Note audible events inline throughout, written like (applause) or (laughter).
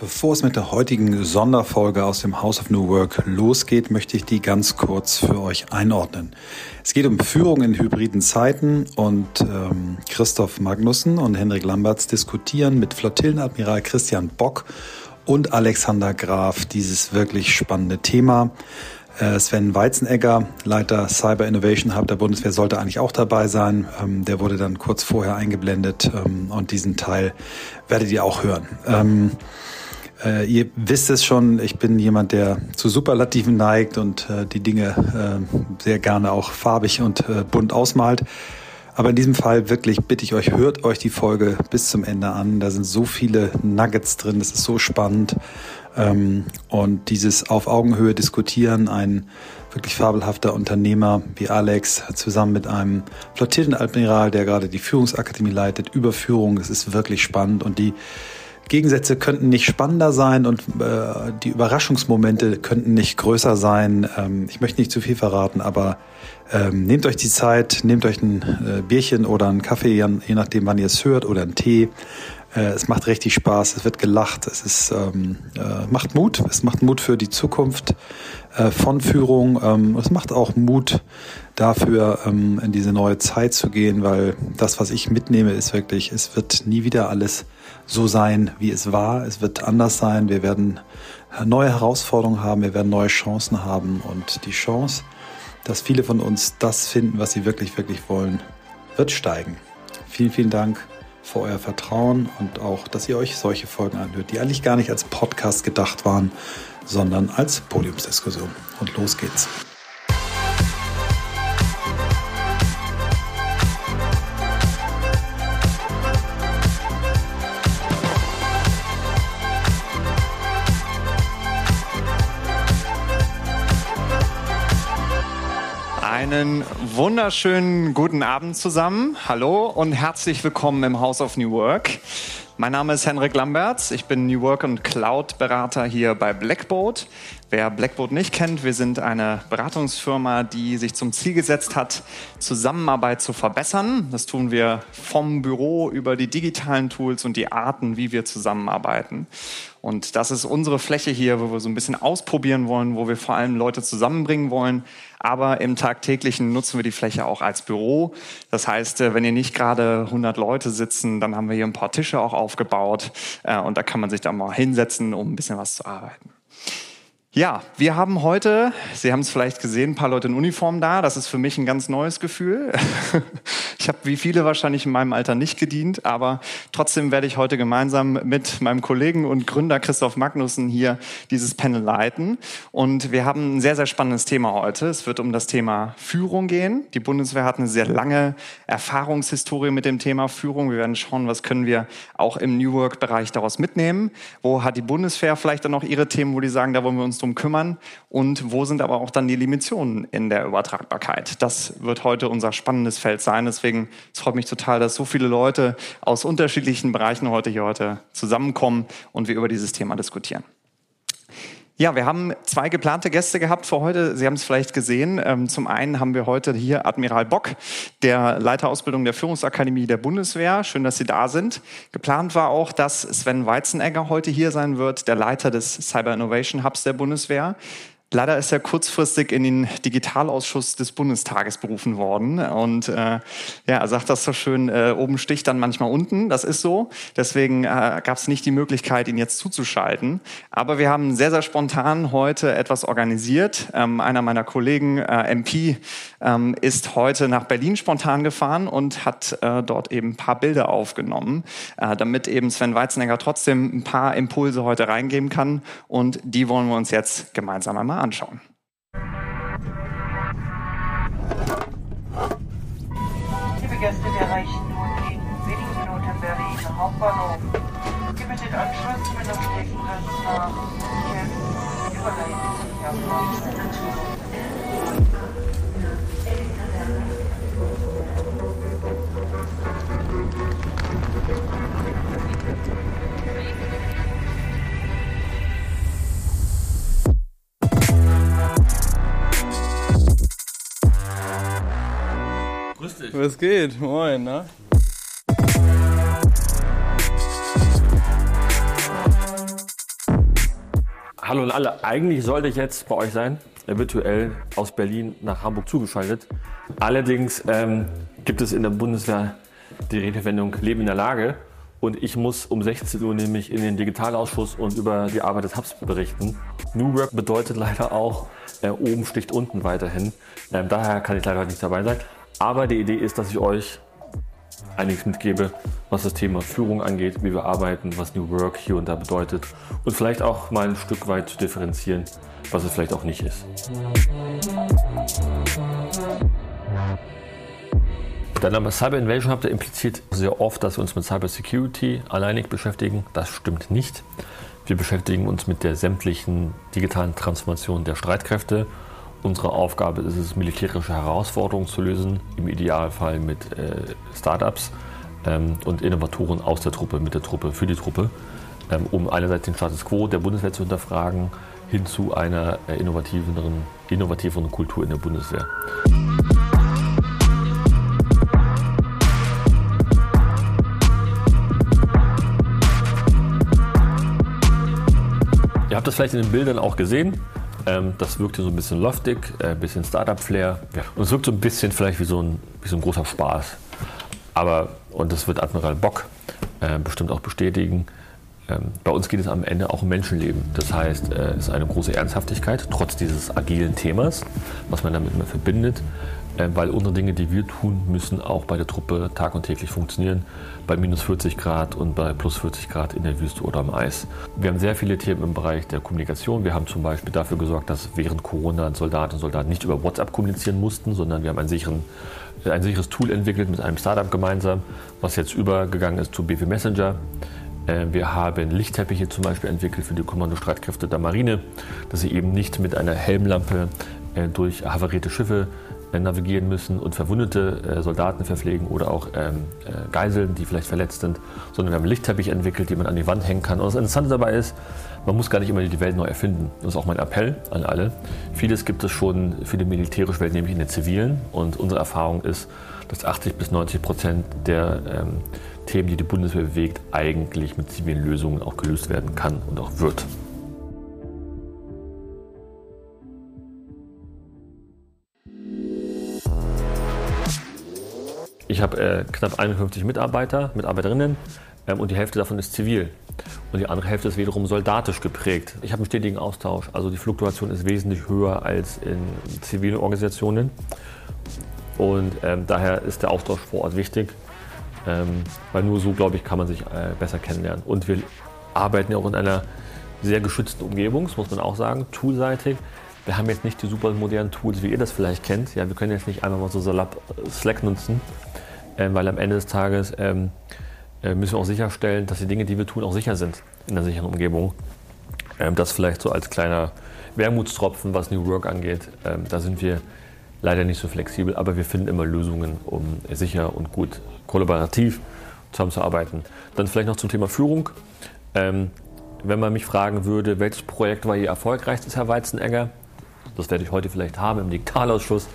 Bevor es mit der heutigen Sonderfolge aus dem House of New Work losgeht, möchte ich die ganz kurz für euch einordnen. Es geht um Führung in hybriden Zeiten und ähm, Christoph Magnussen und Henrik Lamberts diskutieren mit Flottillenadmiral Christian Bock und Alexander Graf dieses wirklich spannende Thema. Äh, Sven Weizenegger, Leiter Cyber Innovation Hub der Bundeswehr, sollte eigentlich auch dabei sein. Ähm, der wurde dann kurz vorher eingeblendet ähm, und diesen Teil werdet ihr auch hören. Äh, ihr wisst es schon, ich bin jemand, der zu Superlativen neigt und äh, die Dinge äh, sehr gerne auch farbig und äh, bunt ausmalt. Aber in diesem Fall wirklich bitte ich euch, hört euch die Folge bis zum Ende an. Da sind so viele Nuggets drin, das ist so spannend. Ähm, und dieses auf Augenhöhe diskutieren, ein wirklich fabelhafter Unternehmer wie Alex zusammen mit einem Flottillenadmiral, der gerade die Führungsakademie leitet, Überführung, das ist wirklich spannend und die Gegensätze könnten nicht spannender sein und äh, die Überraschungsmomente könnten nicht größer sein. Ähm, ich möchte nicht zu viel verraten, aber ähm, nehmt euch die Zeit, nehmt euch ein äh, Bierchen oder einen Kaffee, je nachdem, wann ihr es hört, oder einen Tee. Äh, es macht richtig Spaß, es wird gelacht, es ist, ähm, äh, macht Mut, es macht Mut für die Zukunft äh, von Führung. Ähm, es macht auch Mut dafür, ähm, in diese neue Zeit zu gehen, weil das, was ich mitnehme, ist wirklich, es wird nie wieder alles so sein, wie es war. Es wird anders sein. Wir werden neue Herausforderungen haben, wir werden neue Chancen haben und die Chance, dass viele von uns das finden, was sie wirklich, wirklich wollen, wird steigen. Vielen, vielen Dank für euer Vertrauen und auch, dass ihr euch solche Folgen anhört, die eigentlich gar nicht als Podcast gedacht waren, sondern als Podiumsdiskussion. Und los geht's. Einen wunderschönen guten Abend zusammen. Hallo und herzlich willkommen im House of New Work. Mein Name ist Henrik Lamberts. Ich bin New Work und Cloud Berater hier bei Blackboard. Wer Blackboard nicht kennt, wir sind eine Beratungsfirma, die sich zum Ziel gesetzt hat, Zusammenarbeit zu verbessern. Das tun wir vom Büro über die digitalen Tools und die Arten, wie wir zusammenarbeiten. Und das ist unsere Fläche hier, wo wir so ein bisschen ausprobieren wollen, wo wir vor allem Leute zusammenbringen wollen. Aber im tagtäglichen nutzen wir die Fläche auch als Büro. Das heißt, äh, wenn ihr nicht gerade 100 Leute sitzen, dann haben wir hier ein paar Tische auch aufgebaut. Äh, und da kann man sich da mal hinsetzen, um ein bisschen was zu arbeiten. Ja, wir haben heute, Sie haben es vielleicht gesehen, ein paar Leute in Uniform da. Das ist für mich ein ganz neues Gefühl. (laughs) Ich habe wie viele wahrscheinlich in meinem Alter nicht gedient, aber trotzdem werde ich heute gemeinsam mit meinem Kollegen und Gründer Christoph Magnussen hier dieses Panel leiten. Und wir haben ein sehr, sehr spannendes Thema heute. Es wird um das Thema Führung gehen. Die Bundeswehr hat eine sehr lange Erfahrungshistorie mit dem Thema Führung. Wir werden schauen, was können wir auch im New Work-Bereich daraus mitnehmen. Wo hat die Bundeswehr vielleicht dann noch ihre Themen, wo die sagen, da wollen wir uns drum kümmern und wo sind aber auch dann die Limitationen in der Übertragbarkeit. Das wird heute unser spannendes Feld sein. Deswegen es freut mich total, dass so viele Leute aus unterschiedlichen Bereichen heute hier heute zusammenkommen und wir über dieses Thema diskutieren. Ja, wir haben zwei geplante Gäste gehabt für heute. Sie haben es vielleicht gesehen. Ähm, zum einen haben wir heute hier Admiral Bock, der Leiterausbildung der Führungsakademie der Bundeswehr. Schön, dass Sie da sind. Geplant war auch, dass Sven Weizenegger heute hier sein wird, der Leiter des Cyber Innovation Hubs der Bundeswehr. Leider ist er kurzfristig in den Digitalausschuss des Bundestages berufen worden. Und äh, ja, sagt das so schön, äh, oben sticht dann manchmal unten. Das ist so. Deswegen äh, gab es nicht die Möglichkeit, ihn jetzt zuzuschalten. Aber wir haben sehr, sehr spontan heute etwas organisiert. Ähm, einer meiner Kollegen, äh, MP, ähm, ist heute nach Berlin spontan gefahren und hat äh, dort eben ein paar Bilder aufgenommen, äh, damit eben Sven Weizenegger trotzdem ein paar Impulse heute reingeben kann. Und die wollen wir uns jetzt gemeinsam einmal anschauen. Liebe Gäste, wir erreichen nun in wenigen Minuten Berlin Hauptbahnhof. Ihr bittet Anschluss mit dem Streckenplatz nach überleiten. Grüß dich. Was geht? Moin, ne? Hallo an alle. Eigentlich sollte ich jetzt bei euch sein, virtuell aus Berlin nach Hamburg zugeschaltet. Allerdings ähm, gibt es in der Bundeswehr die Redewendung Leben in der Lage. Und ich muss um 16 Uhr nämlich in den Digitalausschuss und über die Arbeit des Hubs berichten. New Work bedeutet (laughs) leider auch, äh, oben sticht unten weiterhin. Ähm, daher kann ich leider heute nicht dabei sein. Aber die Idee ist, dass ich euch einiges mitgebe, was das Thema Führung angeht, wie wir arbeiten, was New Work hier und da bedeutet und vielleicht auch mal ein Stück weit zu differenzieren, was es vielleicht auch nicht ist. Der Name Cyber Invasion habt ihr impliziert sehr oft, dass wir uns mit Cyber Security alleinig beschäftigen. Das stimmt nicht. Wir beschäftigen uns mit der sämtlichen digitalen Transformation der Streitkräfte. Unsere Aufgabe ist es, militärische Herausforderungen zu lösen, im Idealfall mit äh, Startups ähm, und Innovatoren aus der Truppe, mit der Truppe, für die Truppe, ähm, um einerseits den Status quo der Bundeswehr zu hinterfragen, hin zu einer äh, innovativeren, innovativeren Kultur in der Bundeswehr. Ihr habt das vielleicht in den Bildern auch gesehen. Ähm, das wirkt hier so ein bisschen loftig, ein äh, bisschen Startup-Flair. Ja. Und es wirkt so ein bisschen vielleicht wie so ein, wie so ein großer Spaß. Aber, und das wird Admiral Bock äh, bestimmt auch bestätigen, ähm, bei uns geht es am Ende auch um Menschenleben. Das heißt, äh, es ist eine große Ernsthaftigkeit, trotz dieses agilen Themas, was man damit immer verbindet. Äh, weil unsere Dinge, die wir tun, müssen auch bei der Truppe tag und täglich funktionieren. Bei minus 40 Grad und bei plus 40 Grad in der Wüste oder am Eis. Wir haben sehr viele Themen im Bereich der Kommunikation. Wir haben zum Beispiel dafür gesorgt, dass während Corona Soldatinnen und Soldaten nicht über WhatsApp kommunizieren mussten, sondern wir haben einen sicheren, äh, ein sicheres Tool entwickelt mit einem Startup gemeinsam, was jetzt übergegangen ist zu BW Messenger. Äh, wir haben Lichtteppiche zum Beispiel entwickelt für die Kommandostreitkräfte der Marine, dass sie eben nicht mit einer Helmlampe durch havarierte Schiffe navigieren müssen und verwundete äh, Soldaten verpflegen oder auch ähm, äh, Geiseln, die vielleicht verletzt sind, sondern wir haben einen Lichtteppich entwickelt, den man an die Wand hängen kann. Und das Interessante dabei ist, man muss gar nicht immer die Welt neu erfinden. Das ist auch mein Appell an alle. Vieles gibt es schon für die militärische Welt, nämlich in der zivilen. Und unsere Erfahrung ist, dass 80 bis 90 Prozent der ähm, Themen, die die Bundeswehr bewegt, eigentlich mit zivilen Lösungen auch gelöst werden kann und auch wird. Ich habe äh, knapp 51 Mitarbeiter, Mitarbeiterinnen ähm, und die Hälfte davon ist zivil. Und die andere Hälfte ist wiederum soldatisch geprägt. Ich habe einen stetigen Austausch. Also die Fluktuation ist wesentlich höher als in zivilen Organisationen. Und ähm, daher ist der Austausch vor Ort wichtig. Ähm, weil nur so, glaube ich, kann man sich äh, besser kennenlernen. Und wir arbeiten ja auch in einer sehr geschützten Umgebung, das muss man auch sagen, toolseitig. Wir haben jetzt nicht die super modernen Tools, wie ihr das vielleicht kennt. Ja, wir können jetzt nicht einfach mal so salopp äh, Slack nutzen, äh, weil am Ende des Tages ähm, äh, müssen wir auch sicherstellen, dass die Dinge, die wir tun, auch sicher sind in der sicheren Umgebung. Ähm, das vielleicht so als kleiner Wermutstropfen, was New Work angeht. Ähm, da sind wir leider nicht so flexibel, aber wir finden immer Lösungen, um sicher und gut kollaborativ zusammenzuarbeiten. Dann vielleicht noch zum Thema Führung. Ähm, wenn man mich fragen würde, welches Projekt war Ihr erfolgreichstes, Herr Weizenegger? Das werde ich heute vielleicht haben im Digitalausschuss,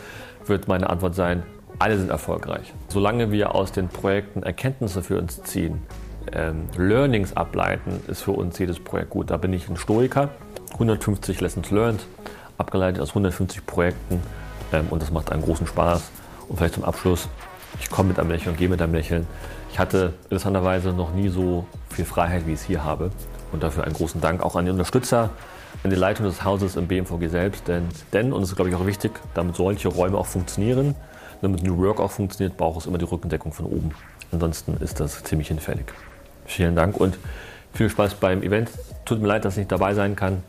wird meine Antwort sein, alle sind erfolgreich. Solange wir aus den Projekten Erkenntnisse für uns ziehen, ähm, Learnings ableiten, ist für uns jedes Projekt gut. Da bin ich ein Stoiker. 150 Lessons learned, abgeleitet aus 150 Projekten ähm, und das macht einen großen Spaß. Und vielleicht zum Abschluss, ich komme mit einem Lächeln und gehe mit einem Lächeln. Ich hatte interessanterweise noch nie so viel Freiheit, wie ich es hier habe. Und dafür einen großen Dank auch an die Unterstützer, an die Leitung des Hauses im BMVG selbst. Denn, denn und das ist, glaube ich, auch wichtig, damit solche Räume auch funktionieren, damit New Work auch funktioniert, braucht es immer die Rückendeckung von oben. Ansonsten ist das ziemlich hinfällig. Vielen Dank und viel Spaß beim Event. Tut mir leid, dass ich nicht dabei sein kann.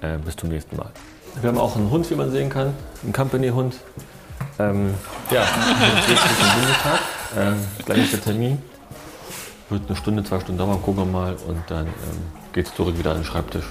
Äh, bis zum nächsten Mal. Wir haben auch einen Hund, wie man sehen kann, einen Company-Hund. Ähm, ja, zum (laughs) Bundestag. Ähm, gleich ist der Termin. Wird eine Stunde, zwei Stunden dauern, gucken wir mal und dann ähm, geht es zurück wieder an den Schreibtisch.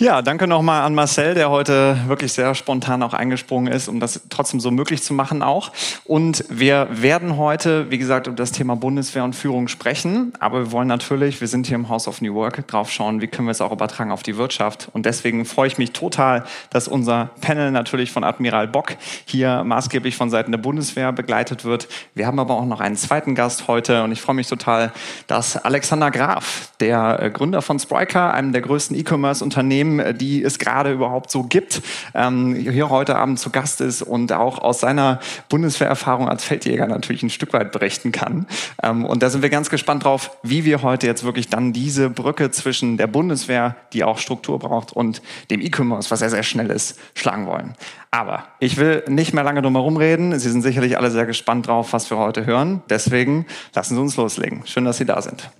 Ja, danke nochmal an Marcel, der heute wirklich sehr spontan auch eingesprungen ist, um das trotzdem so möglich zu machen auch. Und wir werden heute, wie gesagt, über das Thema Bundeswehr und Führung sprechen. Aber wir wollen natürlich, wir sind hier im House of New Work, drauf schauen, wie können wir es auch übertragen auf die Wirtschaft. Und deswegen freue ich mich total, dass unser Panel natürlich von Admiral Bock hier maßgeblich von Seiten der Bundeswehr begleitet wird. Wir haben aber auch noch einen zweiten Gast heute und ich freue mich total, dass Alexander Graf, der äh, Gründer von Spryker, einem der größten E-Commerce-Unternehmen, Themen, die es gerade überhaupt so gibt, ähm, hier heute Abend zu Gast ist und auch aus seiner Bundeswehrerfahrung als Feldjäger natürlich ein Stück weit berichten kann. Ähm, und da sind wir ganz gespannt drauf, wie wir heute jetzt wirklich dann diese Brücke zwischen der Bundeswehr, die auch Struktur braucht, und dem E-Commerce, was sehr, sehr schnell ist, schlagen wollen. Aber ich will nicht mehr lange drum herum reden. Sie sind sicherlich alle sehr gespannt drauf, was wir heute hören. Deswegen lassen Sie uns loslegen. Schön, dass Sie da sind.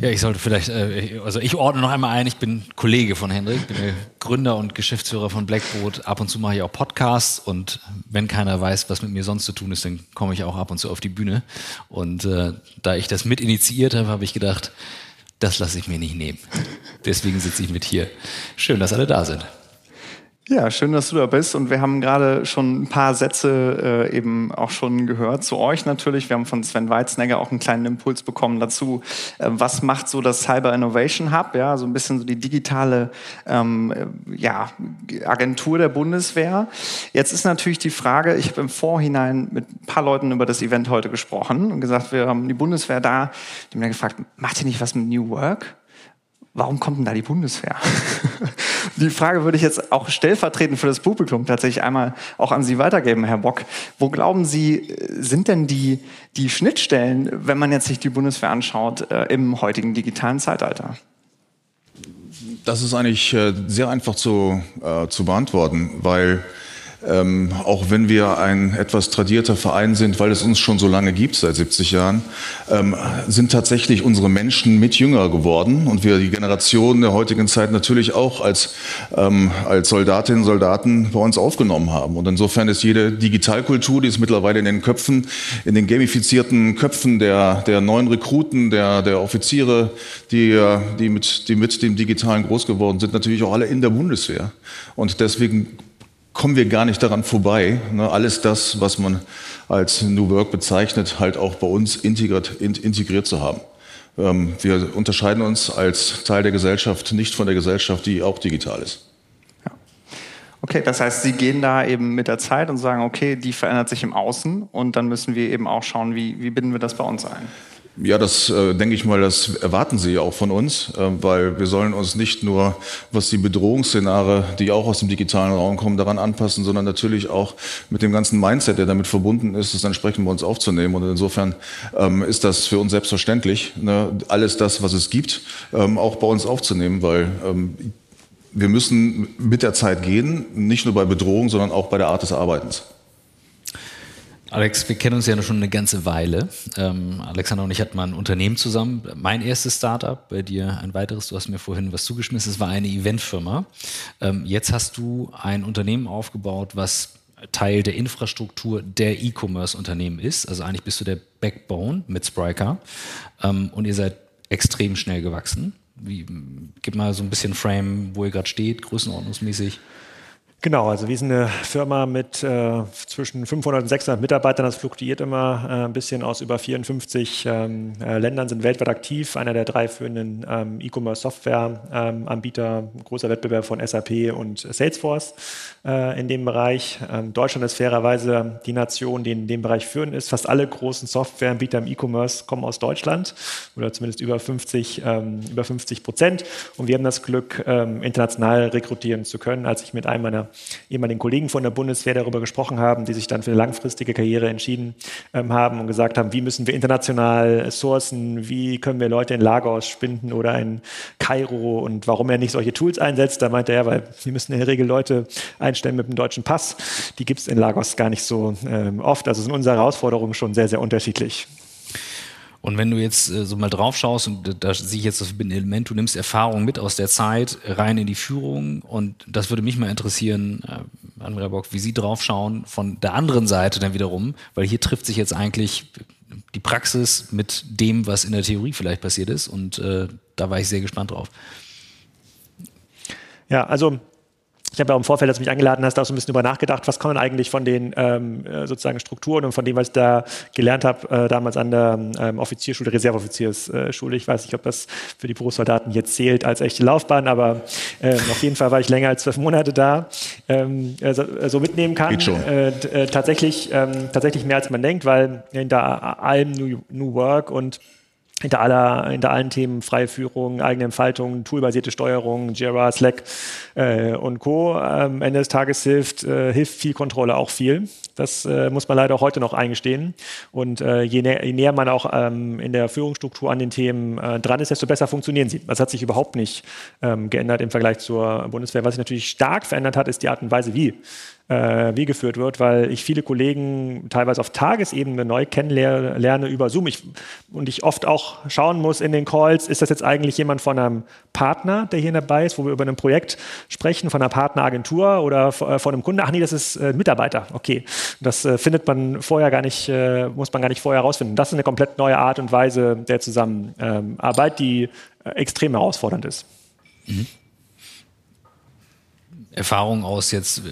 Ja, ich sollte vielleicht, äh, also ich ordne noch einmal ein, ich bin Kollege von Hendrik, bin der Gründer und Geschäftsführer von Blackboard. Ab und zu mache ich auch Podcasts und wenn keiner weiß, was mit mir sonst zu tun ist, dann komme ich auch ab und zu auf die Bühne. Und äh, da ich das mit initiiert habe, habe ich gedacht, das lasse ich mir nicht nehmen. Deswegen sitze ich mit hier. Schön, dass alle da sind. Ja, schön, dass du da bist. Und wir haben gerade schon ein paar Sätze äh, eben auch schon gehört zu euch natürlich. Wir haben von Sven Weiznegger auch einen kleinen Impuls bekommen dazu, äh, was macht so das Cyber Innovation Hub, ja, so ein bisschen so die digitale ähm, äh, ja, Agentur der Bundeswehr. Jetzt ist natürlich die Frage, ich habe im Vorhinein mit ein paar Leuten über das Event heute gesprochen und gesagt, wir haben die Bundeswehr da. Die haben dann gefragt, macht ihr nicht was mit New Work? Warum kommt denn da die Bundeswehr? (laughs) Die Frage würde ich jetzt auch stellvertretend für das Publikum tatsächlich einmal auch an Sie weitergeben, Herr Bock. Wo glauben Sie, sind denn die, die Schnittstellen, wenn man jetzt sich die Bundeswehr anschaut, äh, im heutigen digitalen Zeitalter? Das ist eigentlich äh, sehr einfach zu, äh, zu beantworten, weil ähm, auch wenn wir ein etwas tradierter Verein sind, weil es uns schon so lange gibt, seit 70 Jahren, ähm, sind tatsächlich unsere Menschen mit jünger geworden und wir die Generation der heutigen Zeit natürlich auch als, ähm, als Soldatinnen und Soldaten bei uns aufgenommen haben. Und insofern ist jede Digitalkultur, die ist mittlerweile in den Köpfen, in den gamifizierten Köpfen der, der neuen Rekruten, der, der Offiziere, die, die, mit, die mit dem Digitalen groß geworden sind, natürlich auch alle in der Bundeswehr. Und deswegen kommen wir gar nicht daran vorbei, ne, alles das, was man als New Work bezeichnet, halt auch bei uns integriert, integriert zu haben. Ähm, wir unterscheiden uns als Teil der Gesellschaft nicht von der Gesellschaft, die auch digital ist. Okay, das heißt, Sie gehen da eben mit der Zeit und sagen, okay, die verändert sich im Außen und dann müssen wir eben auch schauen, wie, wie binden wir das bei uns ein. Ja, das äh, denke ich mal, das erwarten Sie auch von uns, äh, weil wir sollen uns nicht nur, was die Bedrohungsszenare, die auch aus dem digitalen Raum kommen, daran anpassen, sondern natürlich auch mit dem ganzen Mindset, der damit verbunden ist, das entsprechend bei uns aufzunehmen. Und insofern ähm, ist das für uns selbstverständlich, ne, alles das, was es gibt, ähm, auch bei uns aufzunehmen, weil ähm, wir müssen mit der Zeit gehen, nicht nur bei Bedrohung, sondern auch bei der Art des Arbeitens. Alex, wir kennen uns ja schon eine ganze Weile. Ähm, Alexander und ich hatten mal ein Unternehmen zusammen. Mein erstes Startup, bei dir ein weiteres. Du hast mir vorhin was zugeschmissen. Es war eine Eventfirma. Ähm, jetzt hast du ein Unternehmen aufgebaut, was Teil der Infrastruktur der E-Commerce-Unternehmen ist. Also eigentlich bist du der Backbone mit Spryker. Ähm, und ihr seid extrem schnell gewachsen. Wie, gib mal so ein bisschen Frame, wo ihr gerade steht, größenordnungsmäßig. Genau, also wir sind eine Firma mit äh, zwischen 500 und 600 Mitarbeitern. Das fluktuiert immer äh, ein bisschen aus über 54 ähm, äh, Ländern, sind weltweit aktiv. Einer der drei führenden ähm, E-Commerce-Software-Anbieter, ähm, großer Wettbewerb von SAP und Salesforce äh, in dem Bereich. Ähm, Deutschland ist fairerweise die Nation, die in dem Bereich führend ist. Fast alle großen Softwareanbieter im E-Commerce kommen aus Deutschland oder zumindest über 50, ähm, über 50 Prozent. Und wir haben das Glück, ähm, international rekrutieren zu können. Als ich mit einem meiner ehemaligen Kollegen von der Bundeswehr darüber gesprochen haben, die sich dann für eine langfristige Karriere entschieden haben und gesagt haben, wie müssen wir international sourcen, wie können wir Leute in Lagos spinden oder in Kairo und warum er nicht solche Tools einsetzt. Da meinte er, weil wir müssen in der Regel Leute einstellen mit einem deutschen Pass. Die gibt es in Lagos gar nicht so ähm, oft. Also sind unsere Herausforderungen schon sehr, sehr unterschiedlich. Und wenn du jetzt äh, so mal drauf schaust, und da sehe ich jetzt das Element, du nimmst Erfahrung mit aus der Zeit rein in die Führung und das würde mich mal interessieren, äh, Andrea Bock, wie Sie drauf schauen von der anderen Seite dann wiederum, weil hier trifft sich jetzt eigentlich die Praxis mit dem, was in der Theorie vielleicht passiert ist und äh, da war ich sehr gespannt drauf. Ja, also ich habe ja im Vorfeld, als du mich eingeladen hast, auch so ein bisschen über nachgedacht, was kann man eigentlich von den ähm, äh, sozusagen Strukturen und von dem, was ich da gelernt habe, äh, damals an der ähm, Offizierschule, Reserveoffiziersschule. Ich weiß nicht, ob das für die Berufssoldaten jetzt zählt als echte Laufbahn, aber ähm, auf jeden Fall war ich länger als zwölf Monate da, ähm, äh, so, äh, mitnehmen kann. Geht schon. Äh, äh, tatsächlich, ähm, tatsächlich mehr als man denkt, weil hinter allem New, New Work und hinter, aller, hinter allen Themen freie Führung, eigene Entfaltung, toolbasierte Steuerung, Jira, Slack äh, und Co. Am Ende des Tages hilft, äh, hilft viel Kontrolle auch viel. Das äh, muss man leider auch heute noch eingestehen. Und äh, je, nä je, näher man auch ähm, in der Führungsstruktur an den Themen äh, dran ist, desto besser funktionieren sie. Das hat sich überhaupt nicht ähm, geändert im Vergleich zur Bundeswehr. Was sich natürlich stark verändert hat, ist die Art und Weise, wie äh, wie geführt wird, weil ich viele Kollegen teilweise auf Tagesebene neu kennenlerne über Zoom. Ich, und ich oft auch schauen muss in den Calls, ist das jetzt eigentlich jemand von einem Partner, der hier dabei ist, wo wir über ein Projekt sprechen, von einer Partneragentur oder äh, von einem Kunde? Ach nee, das ist äh, Mitarbeiter. Okay. Das äh, findet man vorher gar nicht, äh, muss man gar nicht vorher herausfinden. Das ist eine komplett neue Art und Weise der Zusammenarbeit, die äh, extrem herausfordernd ist. Mhm. Erfahrung aus jetzt,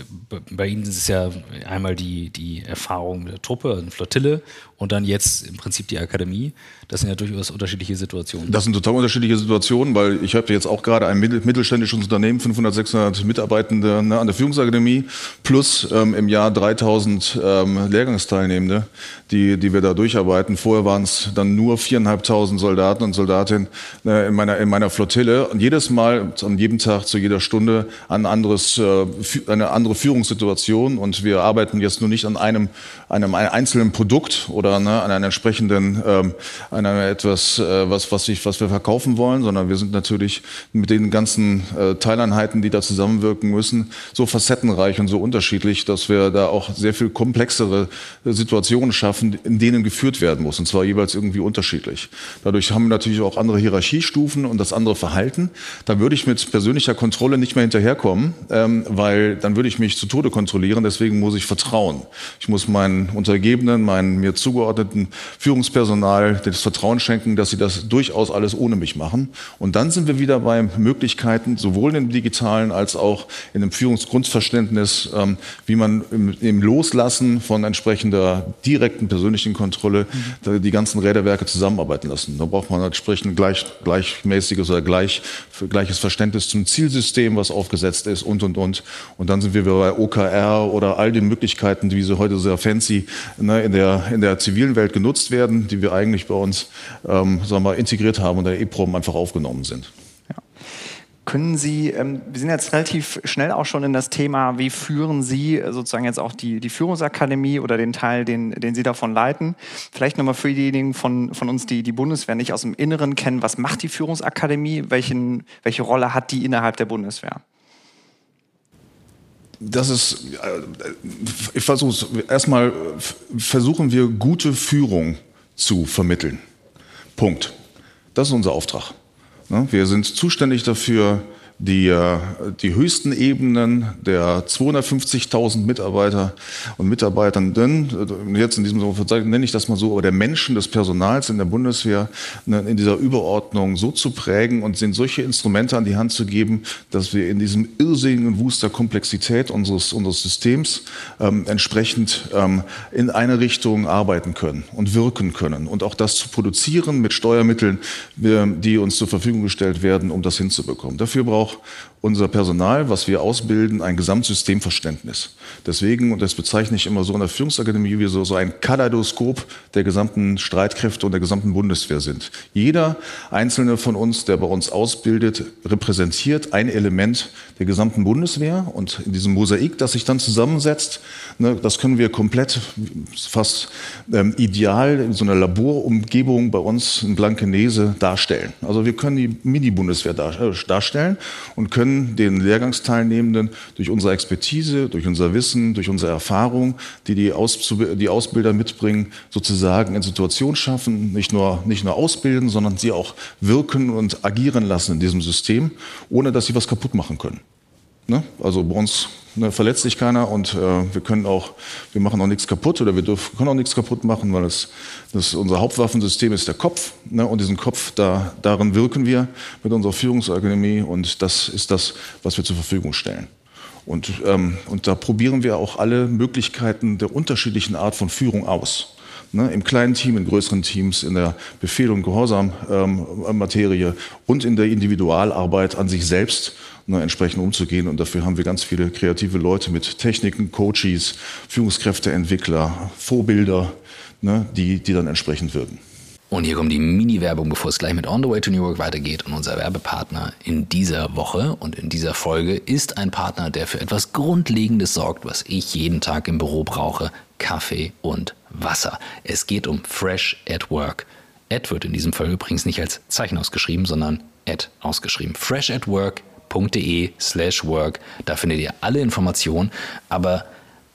bei Ihnen ist es ja einmal die, die Erfahrung der Truppe, eine Flottille und dann jetzt im Prinzip die Akademie. Das sind ja durchaus unterschiedliche Situationen. Das sind total unterschiedliche Situationen, weil ich habe jetzt auch gerade ein mittelständisches Unternehmen, 500, 600 Mitarbeitende ne, an der Führungsakademie, plus ähm, im Jahr 3000 ähm, Lehrgangsteilnehmende, die, die wir da durcharbeiten. Vorher waren es dann nur 4.500 Soldaten und Soldatinnen äh, in, meiner, in meiner Flottille. Und jedes Mal, an jedem Tag, zu jeder Stunde ein anderes, äh, eine andere Führungssituation. Und wir arbeiten jetzt nur nicht an einem, einem einzelnen Produkt oder ne, an einer entsprechenden ähm, an einem etwas, äh, was, was, ich, was wir verkaufen wollen, sondern wir sind natürlich mit den ganzen äh, Teileinheiten, die da zusammenwirken müssen, so facettenreich und so unterschiedlich, dass wir da auch sehr viel komplexere Situationen schaffen, in denen geführt werden muss, und zwar jeweils irgendwie unterschiedlich. Dadurch haben wir natürlich auch andere Hierarchiestufen und das andere Verhalten. Da würde ich mit persönlicher Kontrolle nicht mehr hinterherkommen, ähm, weil dann würde ich mich zu Tode kontrollieren. Deswegen muss ich vertrauen. Ich muss meinen Untergebenen, meinen mir zugeordneten Führungspersonal das Vertrauen schenken, dass sie das durchaus alles ohne mich machen. Und dann sind wir wieder bei Möglichkeiten, sowohl im digitalen als auch in dem Führungsgrundverständnis, ähm, wie man im, Loslassen von entsprechender direkten persönlichen Kontrolle mhm. die ganzen Räderwerke zusammenarbeiten lassen. Da braucht man entsprechend gleich, gleichmäßiges oder gleich, gleiches Verständnis zum Zielsystem, was aufgesetzt ist und, und, und. Und dann sind wir bei OKR oder all den Möglichkeiten, wie sie heute sehr fancy ne, in, der, in der zivilen Welt genutzt werden, die wir eigentlich bei uns ähm, sagen wir, integriert haben und der EPROM einfach aufgenommen sind. Können Sie, ähm, wir sind jetzt relativ schnell auch schon in das Thema, wie führen Sie sozusagen jetzt auch die, die Führungsakademie oder den Teil, den, den Sie davon leiten? Vielleicht nochmal für diejenigen von, von uns, die die Bundeswehr nicht aus dem Inneren kennen, was macht die Führungsakademie? Welchen, welche Rolle hat die innerhalb der Bundeswehr? Das ist, äh, ich versuche es, erstmal versuchen wir gute Führung zu vermitteln. Punkt. Das ist unser Auftrag. Ne? Wir sind zuständig dafür, die, äh, die höchsten Ebenen der 250.000 Mitarbeiter und Mitarbeitenden, äh, jetzt in diesem Fall nenne ich das mal so, aber der Menschen, des Personals in der Bundeswehr ne, in dieser Überordnung so zu prägen und sind solche Instrumente an die Hand zu geben, dass wir in diesem irrsinnigen Wust der Komplexität unseres, unseres Systems ähm, entsprechend ähm, in eine Richtung arbeiten können und wirken können und auch das zu produzieren mit Steuermitteln, die uns zur Verfügung gestellt werden, um das hinzubekommen. Dafür braucht auch unser Personal, was wir ausbilden, ein Gesamtsystemverständnis. Deswegen, und das bezeichne ich immer so in der Führungsakademie, wie so, so ein Kaleidoskop der gesamten Streitkräfte und der gesamten Bundeswehr sind. Jeder einzelne von uns, der bei uns ausbildet, repräsentiert ein Element der gesamten Bundeswehr und in diesem Mosaik, das sich dann zusammensetzt, ne, das können wir komplett, fast ähm, ideal in so einer Laborumgebung bei uns in Blankenese darstellen. Also wir können die Mini-Bundeswehr dar äh, darstellen und können den Lehrgangsteilnehmenden durch unsere Expertise, durch unser Wissen, durch unsere Erfahrung, die die, Auszu die Ausbilder mitbringen, sozusagen in Situationen schaffen, nicht nur, nicht nur ausbilden, sondern sie auch wirken und agieren lassen in diesem System, ohne dass sie was kaputt machen können. Ne? Also bei uns ne, verletzt sich keiner und äh, wir können auch, wir machen auch nichts kaputt oder wir dürfen, können auch nichts kaputt machen, weil das, das unser Hauptwaffensystem ist der Kopf. Ne? Und diesen Kopf, da, darin wirken wir mit unserer Führungsakademie und das ist das, was wir zur Verfügung stellen. Und, ähm, und da probieren wir auch alle Möglichkeiten der unterschiedlichen Art von Führung aus. Ne, Im kleinen Team, in größeren Teams, in der Befehl- und Gehorsam-Materie ähm, und in der Individualarbeit an sich selbst ne, entsprechend umzugehen. Und dafür haben wir ganz viele kreative Leute mit Techniken, Coaches, Führungskräfte, Entwickler, Vorbilder, ne, die, die dann entsprechend wirken. Und hier kommt die Mini-Werbung, bevor es gleich mit On the Way to New York weitergeht. Und unser Werbepartner in dieser Woche und in dieser Folge ist ein Partner, der für etwas Grundlegendes sorgt, was ich jeden Tag im Büro brauche. Kaffee und Wasser. Es geht um Fresh at Work. Ad wird in diesem Fall übrigens nicht als Zeichen ausgeschrieben, sondern Ad ausgeschrieben. Fresh at Work www.ftf.de slash work. Da findet ihr alle Informationen. Aber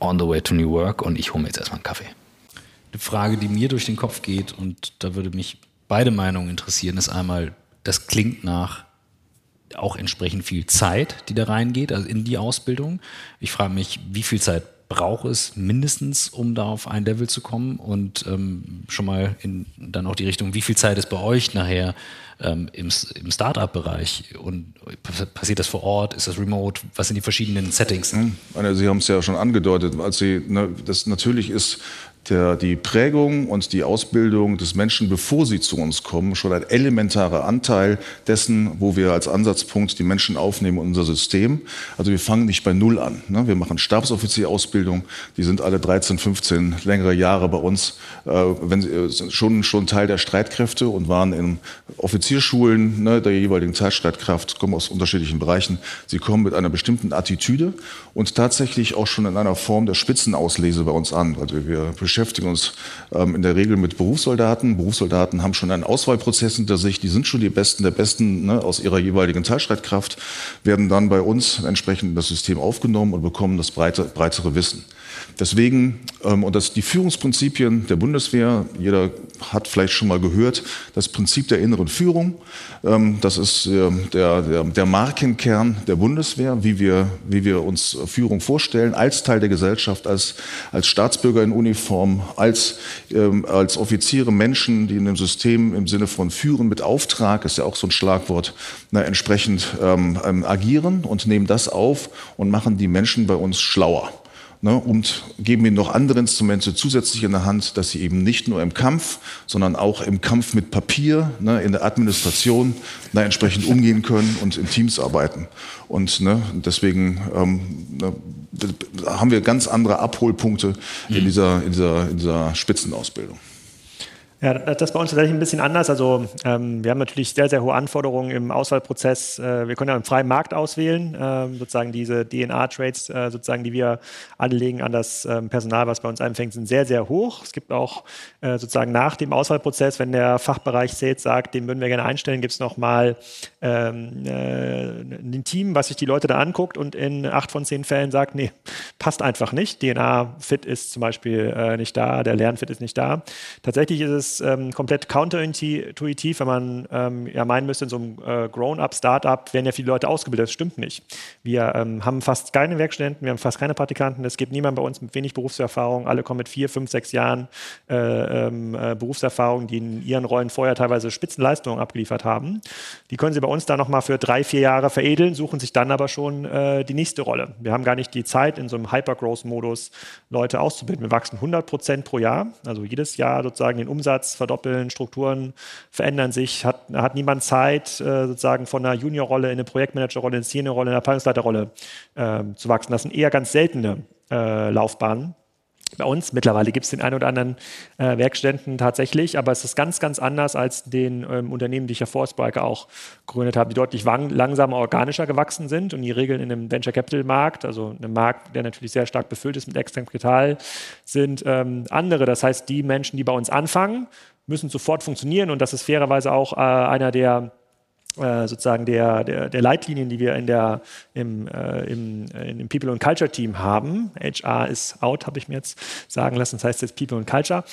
On the Way to New Work und ich hole mir jetzt erstmal einen Kaffee. Eine Frage, die mir durch den Kopf geht und da würde mich beide Meinungen interessieren, ist einmal, das klingt nach auch entsprechend viel Zeit, die da reingeht, also in die Ausbildung. Ich frage mich, wie viel Zeit braucht es mindestens, um da auf ein Level zu kommen? Und ähm, schon mal in dann auch die Richtung, wie viel Zeit ist bei euch nachher ähm, im, im Startup-Bereich? Und passiert das vor Ort? Ist das remote? Was sind die verschiedenen Settings? Also Sie haben es ja schon angedeutet. als Sie, ne, das natürlich ist der, die Prägung und die Ausbildung des Menschen, bevor sie zu uns kommen, schon ein elementarer Anteil dessen, wo wir als Ansatzpunkt die Menschen aufnehmen in unser System. Also wir fangen nicht bei Null an. Ne? Wir machen Stabsoffizierausbildung, die sind alle 13, 15 längere Jahre bei uns, äh, wenn sie, äh, schon, schon Teil der Streitkräfte und waren in Offizierschulen ne, der jeweiligen Zeitstreitkraft, kommen aus unterschiedlichen Bereichen. Sie kommen mit einer bestimmten Attitüde und tatsächlich auch schon in einer Form der Spitzenauslese bei uns an. Also wir uns ähm, in der Regel mit Berufssoldaten. Berufssoldaten haben schon einen Auswahlprozess hinter sich, die sind schon die Besten der Besten ne, aus ihrer jeweiligen Teilstreitkraft, werden dann bei uns entsprechend in das System aufgenommen und bekommen das breite, breitere Wissen. Deswegen, ähm, und das die Führungsprinzipien der Bundeswehr, jeder hat vielleicht schon mal gehört, das Prinzip der inneren Führung, ähm, das ist äh, der, der, der Markenkern der Bundeswehr, wie wir, wie wir uns Führung vorstellen, als Teil der Gesellschaft, als, als Staatsbürger in Uniform, als, ähm, als Offiziere, Menschen, die in dem System im Sinne von Führen mit Auftrag, ist ja auch so ein Schlagwort, na, entsprechend ähm, ähm agieren und nehmen das auf und machen die Menschen bei uns schlauer ne, und geben ihnen noch andere Instrumente zusätzlich in der Hand, dass sie eben nicht nur im Kampf, sondern auch im Kampf mit Papier, ne, in der Administration ne, entsprechend umgehen können und in Teams arbeiten. Und ne, deswegen ähm, ne, haben wir ganz andere Abholpunkte in, mhm. dieser, in, dieser, in dieser Spitzenausbildung. Ja, das ist bei uns tatsächlich ein bisschen anders. Also ähm, wir haben natürlich sehr, sehr hohe Anforderungen im Auswahlprozess. Äh, wir können ja im freien Markt auswählen, äh, sozusagen diese DNA-Trades, äh, sozusagen, die wir anlegen an das ähm, Personal, was bei uns einfängt, sind sehr, sehr hoch. Es gibt auch äh, sozusagen nach dem Auswahlprozess, wenn der Fachbereich Sales sagt, den würden wir gerne einstellen, gibt es nochmal ähm, äh, ein Team, was sich die Leute da anguckt und in acht von zehn Fällen sagt, nee, passt einfach nicht. DNA-Fit ist zum Beispiel äh, nicht da, der Lernfit ist nicht da. Tatsächlich ist es ähm, komplett counterintuitiv, wenn man ähm, ja meinen müsste, in so einem äh, Grown-up-Startup werden ja viele Leute ausgebildet. Das stimmt nicht. Wir ähm, haben fast keine Werkstudenten, wir haben fast keine Praktikanten. Es gibt niemanden bei uns mit wenig Berufserfahrung. Alle kommen mit vier, fünf, sechs Jahren äh, ähm, äh, Berufserfahrung, die in ihren Rollen vorher teilweise Spitzenleistungen abgeliefert haben. Die können sie bei uns dann nochmal für drei, vier Jahre veredeln, suchen sich dann aber schon äh, die nächste Rolle. Wir haben gar nicht die Zeit, in so einem Hyper-Growth-Modus Leute auszubilden. Wir wachsen 100 Prozent pro Jahr, also jedes Jahr sozusagen den Umsatz Umsatz verdoppeln, Strukturen verändern sich, hat, hat niemand Zeit, äh, sozusagen von einer Juniorrolle in eine Projektmanagerrolle, in eine Seniorrolle, in eine Abteilungsleiterrolle äh, zu wachsen. Das sind eher ganz seltene äh, Laufbahnen bei uns. Mittlerweile gibt es den einen oder anderen äh, Werkstudenten tatsächlich, aber es ist ganz, ganz anders als den ähm, Unternehmen, die ich ja vor Spriker auch gegründet habe, die deutlich langsamer, organischer gewachsen sind und die Regeln in einem Venture Capital Markt, also einem Markt, der natürlich sehr stark befüllt ist mit externem Kapital, sind ähm, andere. Das heißt, die Menschen, die bei uns anfangen, müssen sofort funktionieren und das ist fairerweise auch äh, einer der äh, sozusagen der, der, der, Leitlinien, die wir in der, im, äh, im, äh, im People and Culture Team haben. HR ist out, habe ich mir jetzt sagen lassen. Das heißt jetzt People and Culture.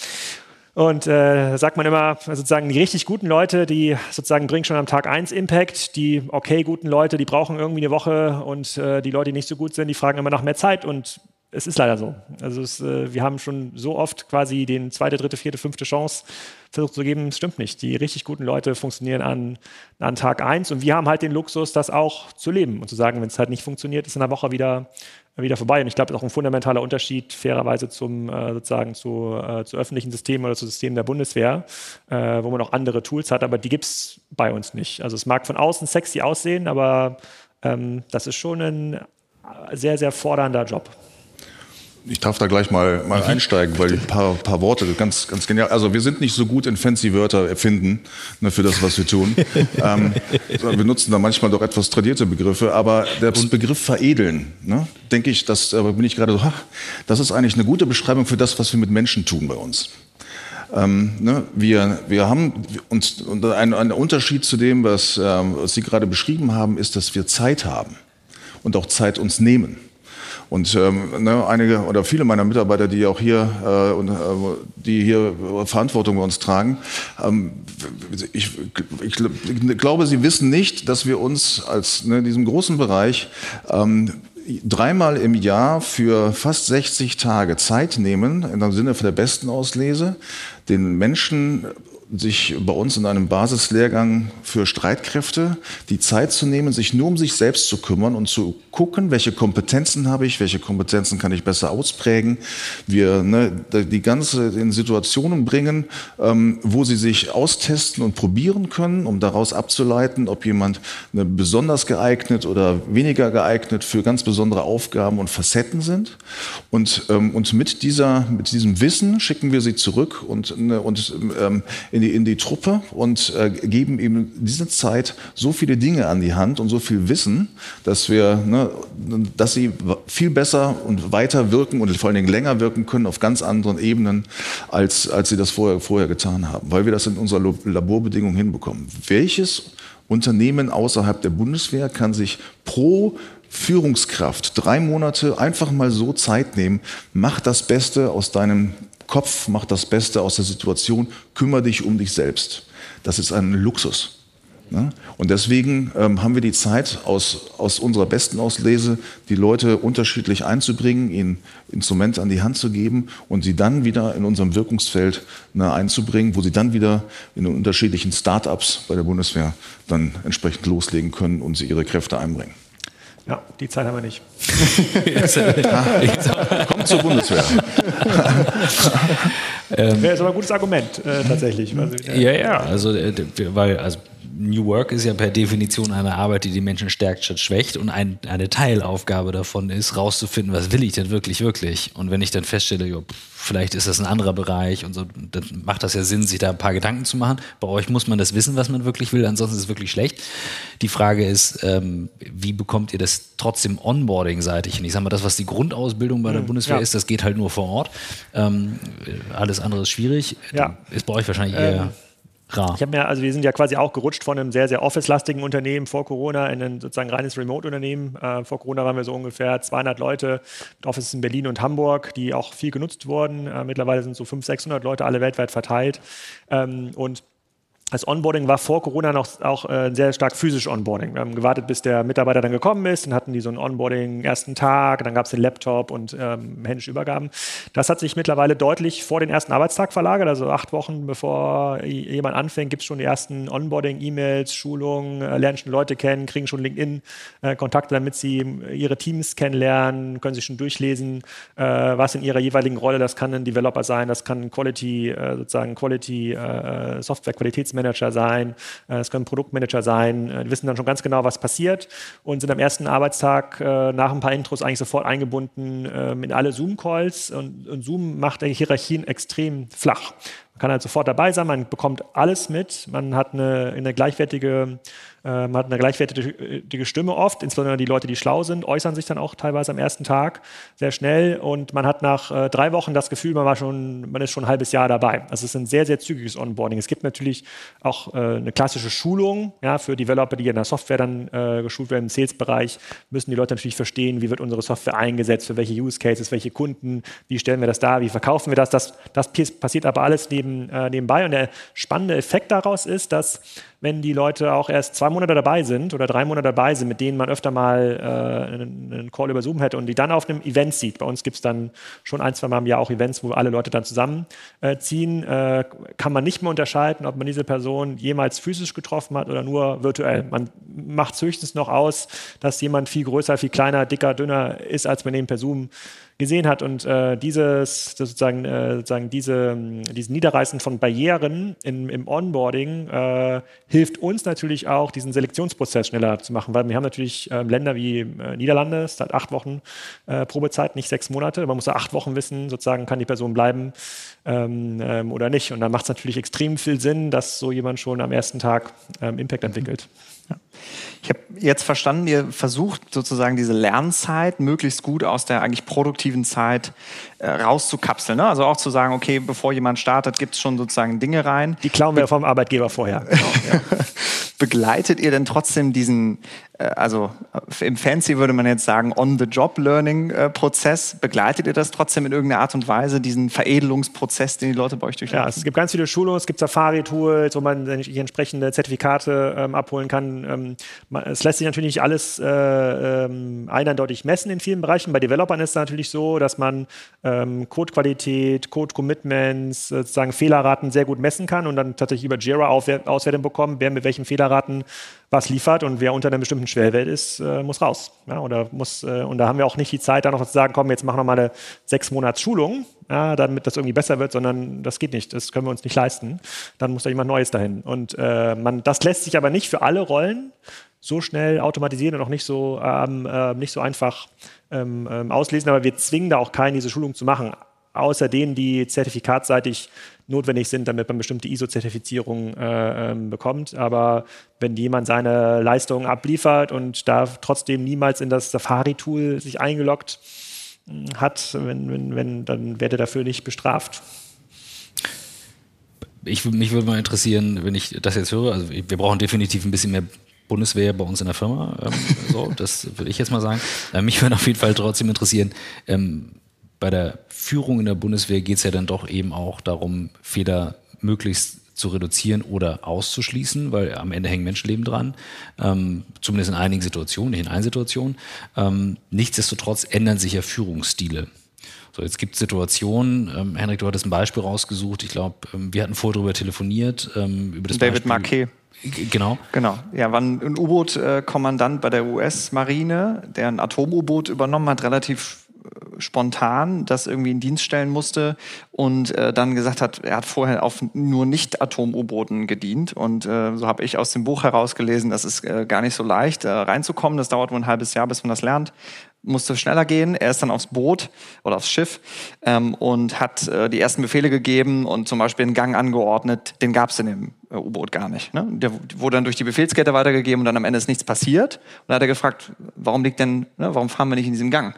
Und äh, sagt man immer, sozusagen die richtig guten Leute, die sozusagen bringen schon am Tag 1 Impact. Die okay guten Leute, die brauchen irgendwie eine Woche und äh, die Leute, die nicht so gut sind, die fragen immer nach mehr Zeit. Und es ist leider so. Also es, äh, wir haben schon so oft quasi den zweite, dritte, vierte, fünfte Chance versucht zu geben. Es stimmt nicht. Die richtig guten Leute funktionieren an, an Tag eins und wir haben halt den Luxus, das auch zu leben und zu sagen, wenn es halt nicht funktioniert, ist in einer Woche wieder, wieder vorbei. Und ich glaube, das ist auch ein fundamentaler Unterschied fairerweise zum äh, sozusagen zu, äh, zu öffentlichen Systemen oder zu Systemen der Bundeswehr, äh, wo man auch andere Tools hat, aber die gibt es bei uns nicht. Also es mag von außen sexy aussehen, aber ähm, das ist schon ein sehr, sehr fordernder Job. Ich darf da gleich mal, mal mhm. einsteigen, weil ein paar, paar Worte, ganz, ganz genial. Also wir sind nicht so gut in fancy Wörter erfinden ne, für das, was wir tun. (laughs) ähm, wir nutzen da manchmal doch etwas tradierte Begriffe, aber der Begriff veredeln, ne, denke ich, das da bin ich gerade so, ha, das ist eigentlich eine gute Beschreibung für das, was wir mit Menschen tun bei uns. Ähm, ne, wir, wir haben uns, und ein, ein Unterschied zu dem, was, ähm, was Sie gerade beschrieben haben, ist, dass wir Zeit haben und auch Zeit uns nehmen. Und ähm, ne, einige oder viele meiner Mitarbeiter, die auch hier äh, und äh, die hier Verantwortung bei uns tragen, ähm, ich, ich, ich, glaube, sie wissen nicht, dass wir uns als ne, in diesem großen Bereich ähm, dreimal im Jahr für fast 60 Tage Zeit nehmen, im Sinne der besten Auslese, den Menschen sich bei uns in einem Basislehrgang für Streitkräfte die Zeit zu nehmen, sich nur um sich selbst zu kümmern und zu gucken, welche Kompetenzen habe ich, welche Kompetenzen kann ich besser ausprägen. Wir ne, die ganze in Situationen bringen, ähm, wo sie sich austesten und probieren können, um daraus abzuleiten, ob jemand ne, besonders geeignet oder weniger geeignet für ganz besondere Aufgaben und Facetten sind. Und, ähm, und mit, dieser, mit diesem Wissen schicken wir sie zurück und, ne, und ähm, in die, in die Truppe und äh, geben ihm diese Zeit so viele Dinge an die Hand und so viel Wissen, dass wir, ne, dass sie viel besser und weiter wirken und vor allen Dingen länger wirken können auf ganz anderen Ebenen, als, als sie das vorher, vorher getan haben, weil wir das in unserer Laborbedingungen hinbekommen. Welches Unternehmen außerhalb der Bundeswehr kann sich pro Führungskraft drei Monate einfach mal so Zeit nehmen, mach das Beste aus deinem Kopf, mach das Beste aus der Situation, kümmere dich um dich selbst. Das ist ein Luxus. Ne? Und deswegen ähm, haben wir die Zeit, aus, aus unserer besten Auslese die Leute unterschiedlich einzubringen, ihnen Instrumente an die Hand zu geben und sie dann wieder in unserem Wirkungsfeld ne, einzubringen, wo sie dann wieder in den unterschiedlichen Start-ups bei der Bundeswehr dann entsprechend loslegen können und sie ihre Kräfte einbringen. Ja, die Zeit haben wir nicht. Kommt zur Bundeswehr. ähm, (laughs) Wäre aber ein gutes Argument, äh, tatsächlich. ja, ja, also, äh, weil, also New Work ist ja per Definition eine Arbeit, die die Menschen stärkt statt schwächt und ein, eine Teilaufgabe davon ist, rauszufinden, was will ich denn wirklich, wirklich. Und wenn ich dann feststelle, jo, vielleicht ist das ein anderer Bereich und so, dann macht das ja Sinn, sich da ein paar Gedanken zu machen. Bei euch muss man das wissen, was man wirklich will, ansonsten ist es wirklich schlecht. Die Frage ist, ähm, wie bekommt ihr das trotzdem Onboarding-seitig hin? Ich sage mal, das, was die Grundausbildung bei der hm, Bundeswehr ja. ist, das geht halt nur vor Ort. Ähm, alles andere ist schwierig. Ja. Ist bei euch wahrscheinlich eher. Ähm Rar. Ich habe mir, also wir sind ja quasi auch gerutscht von einem sehr, sehr office-lastigen Unternehmen vor Corona in ein sozusagen reines Remote-Unternehmen. Äh, vor Corona waren wir so ungefähr 200 Leute mit Offices in Berlin und Hamburg, die auch viel genutzt wurden. Äh, mittlerweile sind so 500, 600 Leute alle weltweit verteilt. Ähm, und das Onboarding war vor Corona noch auch äh, sehr stark physisch Onboarding. Wir haben gewartet, bis der Mitarbeiter dann gekommen ist. Dann hatten die so ein Onboarding ersten Tag, dann gab es den Laptop und ähm, händische Übergaben. Das hat sich mittlerweile deutlich vor den ersten Arbeitstag verlagert. Also acht Wochen bevor jemand anfängt, gibt es schon die ersten Onboarding-E-Mails, Schulungen, äh, lernen schon Leute kennen, kriegen schon LinkedIn-Kontakte, äh, damit sie ihre Teams kennenlernen, können sich schon durchlesen, äh, was in ihrer jeweiligen Rolle, das kann ein Developer sein, das kann Quality, äh, sozusagen Quality, äh, Software-Qualitätsmanagement Produktmanager sein, äh, es können Produktmanager sein, äh, die wissen dann schon ganz genau, was passiert und sind am ersten Arbeitstag äh, nach ein paar Intros eigentlich sofort eingebunden ähm, in alle Zoom-Calls und, und Zoom macht Hierarchien extrem flach. Man kann halt sofort dabei sein, man bekommt alles mit, man hat eine, eine gleichwertige äh, man hat eine gleichwertige Stimme oft, insbesondere die Leute, die schlau sind, äußern sich dann auch teilweise am ersten Tag sehr schnell und man hat nach äh, drei Wochen das Gefühl, man war schon, man ist schon ein halbes Jahr dabei. Also es ist ein sehr, sehr zügiges Onboarding. Es gibt natürlich auch äh, eine klassische Schulung ja, für Developer, die in der Software dann äh, geschult werden. Im Sales-Bereich müssen die Leute natürlich verstehen, wie wird unsere Software eingesetzt, für welche Use Cases, welche Kunden, wie stellen wir das dar, wie verkaufen wir das. Das, das passiert aber alles neben, äh, nebenbei und der spannende Effekt daraus ist, dass wenn die Leute auch erst zwei Monate dabei sind oder drei Monate dabei sind, mit denen man öfter mal äh, einen, Call über Zoom hätte und die dann auf einem Event sieht. Bei uns gibt es dann schon ein, zwei Mal im Jahr auch Events, wo alle Leute dann zusammenziehen. Äh, äh, kann man nicht mehr unterscheiden, ob man diese Person jemals physisch getroffen hat oder nur virtuell. Man macht höchstens noch aus, dass jemand viel größer, viel kleiner, dicker, dünner ist, als man eben per Zoom gesehen hat. Und äh, dieses, sozusagen, äh, sozusagen diese, dieses Niederreißen von Barrieren in, im Onboarding äh, hilft uns natürlich auch, diesen Selektionsprozess schneller zu machen, weil wir haben natürlich ähm, Länder wie äh, Niederlande, es hat acht Wochen äh, Probezeit, nicht sechs Monate. Man muss ja acht Wochen wissen, sozusagen kann die Person bleiben ähm, ähm, oder nicht. Und dann macht es natürlich extrem viel Sinn, dass so jemand schon am ersten Tag ähm, Impact entwickelt. Ja. Ich habe jetzt verstanden, ihr versucht sozusagen diese Lernzeit möglichst gut aus der eigentlich produktiven Zeit äh, rauszukapseln. Ne? Also auch zu sagen, okay, bevor jemand startet, gibt es schon sozusagen Dinge rein. Die klauen wir vom Arbeitgeber vorher. Genau, (laughs) ja. Begleitet ihr denn trotzdem diesen also äh, im Fancy würde man jetzt sagen, On-the-Job-Learning-Prozess. Begleitet ihr das trotzdem in irgendeiner Art und Weise, diesen Veredelungsprozess, den die Leute bei euch durchlaufen? Ja, es gibt ganz viele Schulungen, es gibt Safari-Tools, wo man sich entsprechende Zertifikate ähm, abholen kann. Ähm, es lässt sich natürlich nicht alles äh, ähm, eindeutig messen in vielen Bereichen. Bei Developern ist es natürlich so, dass man ähm, Codequalität, Code-Commitments, sozusagen Fehlerraten sehr gut messen kann und dann tatsächlich über Jira Auswertung bekommt, wer mit welchen Fehlerraten was liefert und wer unter einer bestimmten Schwellwert ist, äh, muss raus. Ja, oder muss, äh, und da haben wir auch nicht die Zeit, da noch zu sagen, komm, jetzt machen wir mal eine sechs Monats Schulung, ja, damit das irgendwie besser wird, sondern das geht nicht, das können wir uns nicht leisten. Dann muss da jemand Neues dahin. Und äh, man, das lässt sich aber nicht für alle Rollen so schnell automatisieren und auch nicht so, ähm, äh, nicht so einfach ähm, ähm, auslesen, aber wir zwingen da auch keinen, diese Schulung zu machen außer denen, die zertifikatseitig notwendig sind, damit man bestimmte ISO-Zertifizierungen äh, ähm, bekommt. Aber wenn jemand seine Leistungen abliefert und da trotzdem niemals in das Safari-Tool sich eingeloggt hm, hat, wenn, wenn, wenn, dann werde dafür nicht bestraft. Ich, mich würde mal interessieren, wenn ich das jetzt höre, also wir brauchen definitiv ein bisschen mehr Bundeswehr bei uns in der Firma. Ähm, so, das würde ich jetzt mal sagen. Äh, mich würde auf jeden Fall trotzdem interessieren, ähm, bei der Führung in der Bundeswehr geht es ja dann doch eben auch darum, Fehler möglichst zu reduzieren oder auszuschließen, weil am Ende hängen Menschenleben dran, ähm, zumindest in einigen Situationen, nicht in allen Situationen. Ähm, nichtsdestotrotz ändern sich ja Führungsstile. So, jetzt gibt es Situationen, ähm, Henrik, du hattest ein Beispiel rausgesucht, ich glaube, ähm, wir hatten vorher darüber telefoniert, ähm, über das David Marquet. Genau. Genau. Ja, war ein U-Boot-Kommandant bei der US-Marine, der ein Atom-U-Boot übernommen hat, relativ spontan das irgendwie in Dienst stellen musste und äh, dann gesagt hat, er hat vorher auf nur nicht Atom-U-Booten gedient. Und äh, so habe ich aus dem Buch herausgelesen, das ist äh, gar nicht so leicht, äh, reinzukommen. Das dauert wohl ein halbes Jahr, bis man das lernt musste schneller gehen. Er ist dann aufs Boot oder aufs Schiff ähm, und hat äh, die ersten Befehle gegeben und zum Beispiel einen Gang angeordnet. Den gab es in dem äh, U-Boot gar nicht. Ne? Der wurde dann durch die Befehlskette weitergegeben und dann am Ende ist nichts passiert. Und dann hat er gefragt, warum liegt denn, ne, warum fahren wir nicht in diesem Gang?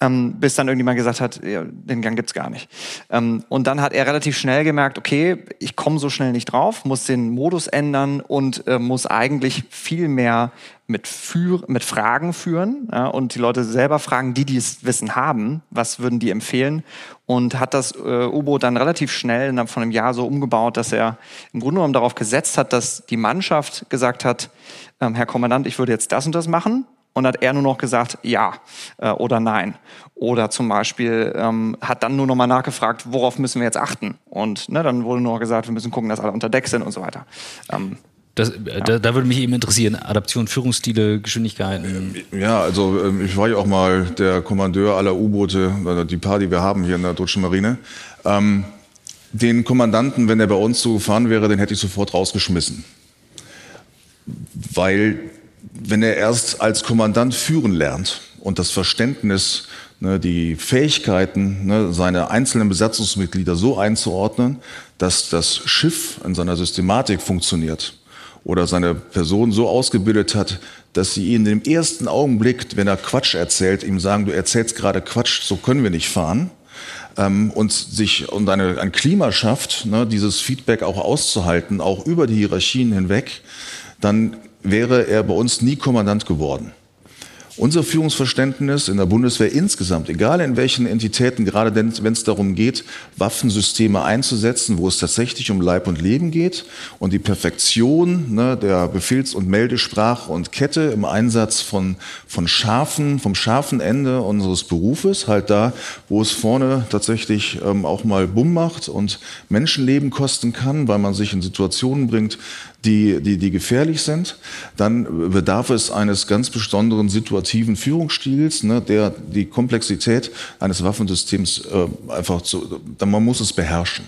Ähm, bis dann irgendjemand gesagt hat, ja, den Gang gibt's gar nicht. Ähm, und dann hat er relativ schnell gemerkt, okay, ich komme so schnell nicht drauf, muss den Modus ändern und äh, muss eigentlich viel mehr mit, für, mit Fragen führen ja, und die Leute selber fragen, die, die es Wissen haben, was würden die empfehlen und hat das äh, U-Boot dann relativ schnell innerhalb von einem Jahr so umgebaut, dass er im Grunde genommen darauf gesetzt hat, dass die Mannschaft gesagt hat, ähm, Herr Kommandant, ich würde jetzt das und das machen und hat er nur noch gesagt, ja äh, oder nein. Oder zum Beispiel ähm, hat dann nur noch mal nachgefragt, worauf müssen wir jetzt achten? Und ne, dann wurde nur noch gesagt, wir müssen gucken, dass alle unter Deck sind und so weiter. Ähm, das, äh, ja. da, da, würde mich eben interessieren, Adaption, Führungsstile, Geschwindigkeiten. Ja, also ähm, ich war ja auch mal der Kommandeur aller U-Boote, die paar, die wir haben hier in der Deutschen Marine. Ähm, den Kommandanten, wenn er bei uns so gefahren wäre, den hätte ich sofort rausgeschmissen. Weil, wenn er erst als Kommandant führen lernt und das Verständnis, ne, die Fähigkeiten, ne, seine einzelnen Besatzungsmitglieder so einzuordnen, dass das Schiff in seiner Systematik funktioniert, oder seine Person so ausgebildet hat, dass sie ihn im ersten Augenblick, wenn er Quatsch erzählt, ihm sagen, du erzählst gerade Quatsch, so können wir nicht fahren. Ähm, und sich und eine, ein Klima schafft, ne, dieses Feedback auch auszuhalten, auch über die Hierarchien hinweg, dann wäre er bei uns nie Kommandant geworden. Unser Führungsverständnis in der Bundeswehr insgesamt, egal in welchen Entitäten, gerade wenn es darum geht, Waffensysteme einzusetzen, wo es tatsächlich um Leib und Leben geht und die Perfektion ne, der Befehls- und Meldesprache und Kette im Einsatz von, von scharfen, vom scharfen Ende unseres Berufes, halt da, wo es vorne tatsächlich ähm, auch mal Bumm macht und Menschenleben kosten kann, weil man sich in Situationen bringt, die, die, die gefährlich sind, dann bedarf es eines ganz besonderen situativen Führungsstils, ne, der die Komplexität eines Waffensystems äh, einfach zu, man muss es beherrschen.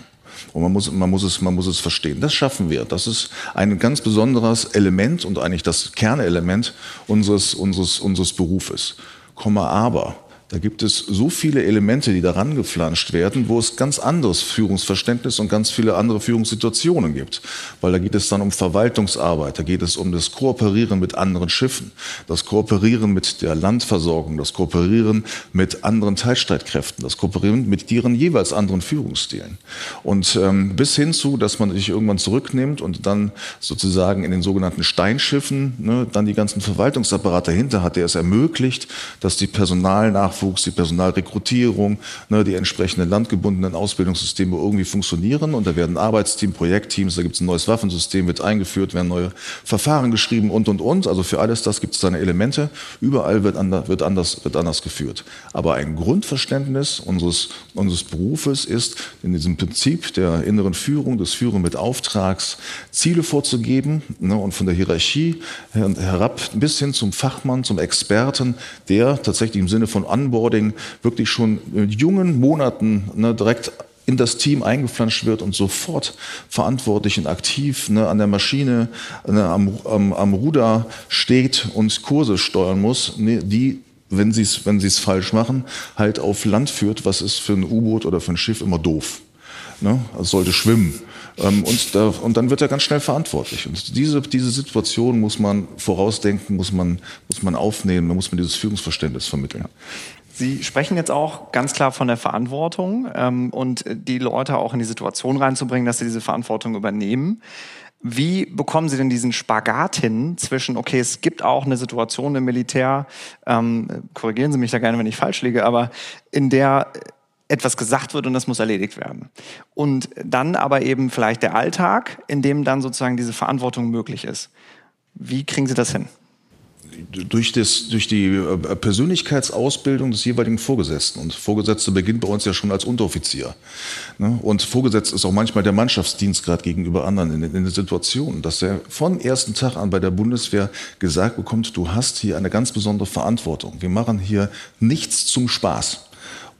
Und man muss, man, muss es, man muss es verstehen. Das schaffen wir. Das ist ein ganz besonderes Element und eigentlich das Kernelement unseres, unseres, unseres Berufes. Komma aber. Da gibt es so viele Elemente, die daran geflanscht werden, wo es ganz anderes Führungsverständnis und ganz viele andere Führungssituationen gibt. Weil da geht es dann um Verwaltungsarbeit, da geht es um das Kooperieren mit anderen Schiffen, das Kooperieren mit der Landversorgung, das Kooperieren mit anderen Teilstreitkräften, das Kooperieren mit ihren jeweils anderen Führungsstilen. Und ähm, bis hin zu, dass man sich irgendwann zurücknimmt und dann sozusagen in den sogenannten Steinschiffen ne, dann die ganzen Verwaltungsapparate dahinter hat, der es ermöglicht, dass die Personalnachfolge Nachwuchs, die Personalrekrutierung, ne, die entsprechenden landgebundenen Ausbildungssysteme irgendwie funktionieren. Und da werden Arbeitsteam, Projektteams, da gibt es ein neues Waffensystem, wird eingeführt, werden neue Verfahren geschrieben und, und, und. Also für alles das gibt es seine Elemente. Überall wird, ander, wird, anders, wird anders geführt. Aber ein Grundverständnis unseres, unseres Berufes ist, in diesem Prinzip der inneren Führung, des Führen mit Auftrags, Ziele vorzugeben ne, und von der Hierarchie herab bis hin zum Fachmann, zum Experten, der tatsächlich im Sinne von An Onboarding wirklich schon mit jungen Monaten ne, direkt in das Team eingeflanscht wird und sofort verantwortlich und aktiv ne, an der Maschine, ne, am, am, am, Ruder steht und Kurse steuern muss, ne, die, wenn sie es wenn sie's falsch machen, halt auf Land führt, was ist für ein U-Boot oder für ein Schiff immer doof. Ne? Also sollte schwimmen. Ähm, und, da, und dann wird er ganz schnell verantwortlich. Und diese, diese Situation muss man vorausdenken, muss man, muss man aufnehmen, muss man dieses Führungsverständnis vermitteln. Sie sprechen jetzt auch ganz klar von der Verantwortung ähm, und die Leute auch in die Situation reinzubringen, dass sie diese Verantwortung übernehmen. Wie bekommen Sie denn diesen Spagat hin zwischen, okay, es gibt auch eine Situation im Militär, ähm, korrigieren Sie mich da gerne, wenn ich falsch liege, aber in der etwas gesagt wird und das muss erledigt werden. Und dann aber eben vielleicht der Alltag, in dem dann sozusagen diese Verantwortung möglich ist. Wie kriegen Sie das hin? Durch, das, durch die äh, Persönlichkeitsausbildung des jeweiligen Vorgesetzten. Und Vorgesetzte beginnt bei uns ja schon als Unteroffizier. Ne? Und Vorgesetzt ist auch manchmal der Mannschaftsdienstgrad gegenüber anderen in, in der Situation, dass er von ersten Tag an bei der Bundeswehr gesagt bekommt, du hast hier eine ganz besondere Verantwortung. Wir machen hier nichts zum Spaß.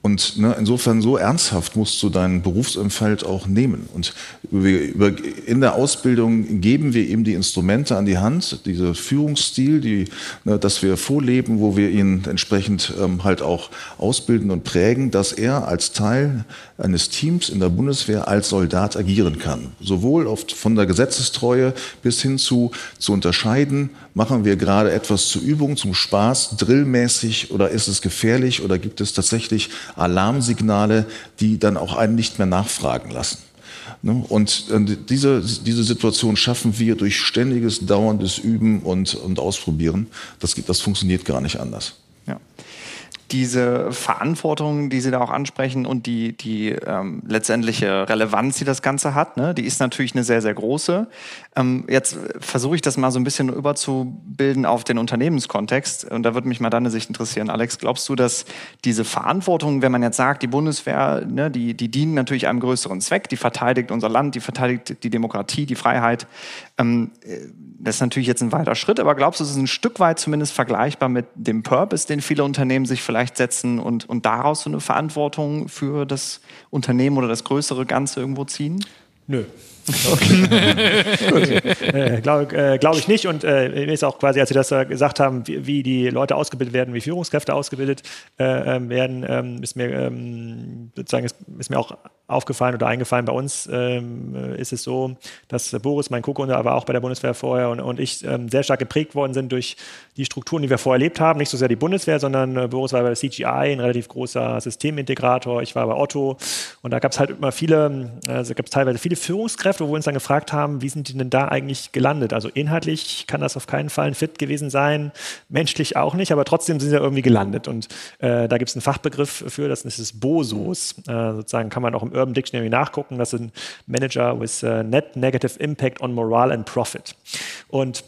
Und ne, insofern so ernsthaft musst du dein Berufsumfeld auch nehmen. Und über, in der Ausbildung geben wir ihm die Instrumente an die Hand, diese Führungsstil, die, ne, dass wir vorleben, wo wir ihn entsprechend ähm, halt auch ausbilden und prägen, dass er als Teil eines Teams in der Bundeswehr als Soldat agieren kann. Sowohl oft von der Gesetzestreue bis hin zu, zu unterscheiden, machen wir gerade etwas zur Übung, zum Spaß, drillmäßig oder ist es gefährlich oder gibt es tatsächlich Alarmsignale, die dann auch einen nicht mehr nachfragen lassen. Ne? Und diese, diese Situation schaffen wir durch ständiges, dauerndes Üben und, und Ausprobieren. Das, das funktioniert gar nicht anders. Diese Verantwortung, die Sie da auch ansprechen und die, die ähm, letztendliche Relevanz, die das Ganze hat, ne, die ist natürlich eine sehr, sehr große. Ähm, jetzt versuche ich das mal so ein bisschen überzubilden auf den Unternehmenskontext und da würde mich mal deine Sicht interessieren. Alex, glaubst du, dass diese Verantwortung, wenn man jetzt sagt, die Bundeswehr, ne, die, die dienen natürlich einem größeren Zweck, die verteidigt unser Land, die verteidigt die Demokratie, die Freiheit, ähm, das ist natürlich jetzt ein weiter Schritt, aber glaubst du, es ist ein Stück weit zumindest vergleichbar mit dem Purpose, den viele Unternehmen sich vielleicht setzen und, und daraus so eine Verantwortung für das Unternehmen oder das größere Ganze irgendwo ziehen? Nö, Okay. (laughs) äh, Glaube äh, glaub ich nicht. Und äh, mir ist auch quasi, als Sie das äh, gesagt haben, wie, wie, die Leute ausgebildet werden, wie Führungskräfte ausgebildet äh, ähm, werden, ähm, ist, mir, ähm, sozusagen ist, ist, mir auch aufgefallen oder eingefallen. Bei uns ähm, ist es so, dass Boris, mein Co-Gründer, aber auch bei der Bundeswehr vorher und, und ich ähm, sehr stark geprägt worden sind durch die Strukturen, die wir vorher erlebt haben. Nicht so sehr die Bundeswehr, sondern äh, Boris war bei der CGI, ein relativ großer Systemintegrator. Ich war bei Otto. Und da gab es halt immer viele, also gab es teilweise viele Führungskräfte, Führungskräfte, wo wir uns dann gefragt haben, wie sind die denn da eigentlich gelandet? Also inhaltlich kann das auf keinen Fall ein Fit gewesen sein, menschlich auch nicht, aber trotzdem sind sie irgendwie gelandet. Und äh, da gibt es einen Fachbegriff für, das ist das BOSOS. Äh, sozusagen kann man auch im Urban Dictionary nachgucken. Das sind Manager with uh, Net Negative Impact on Morale and Profit. Und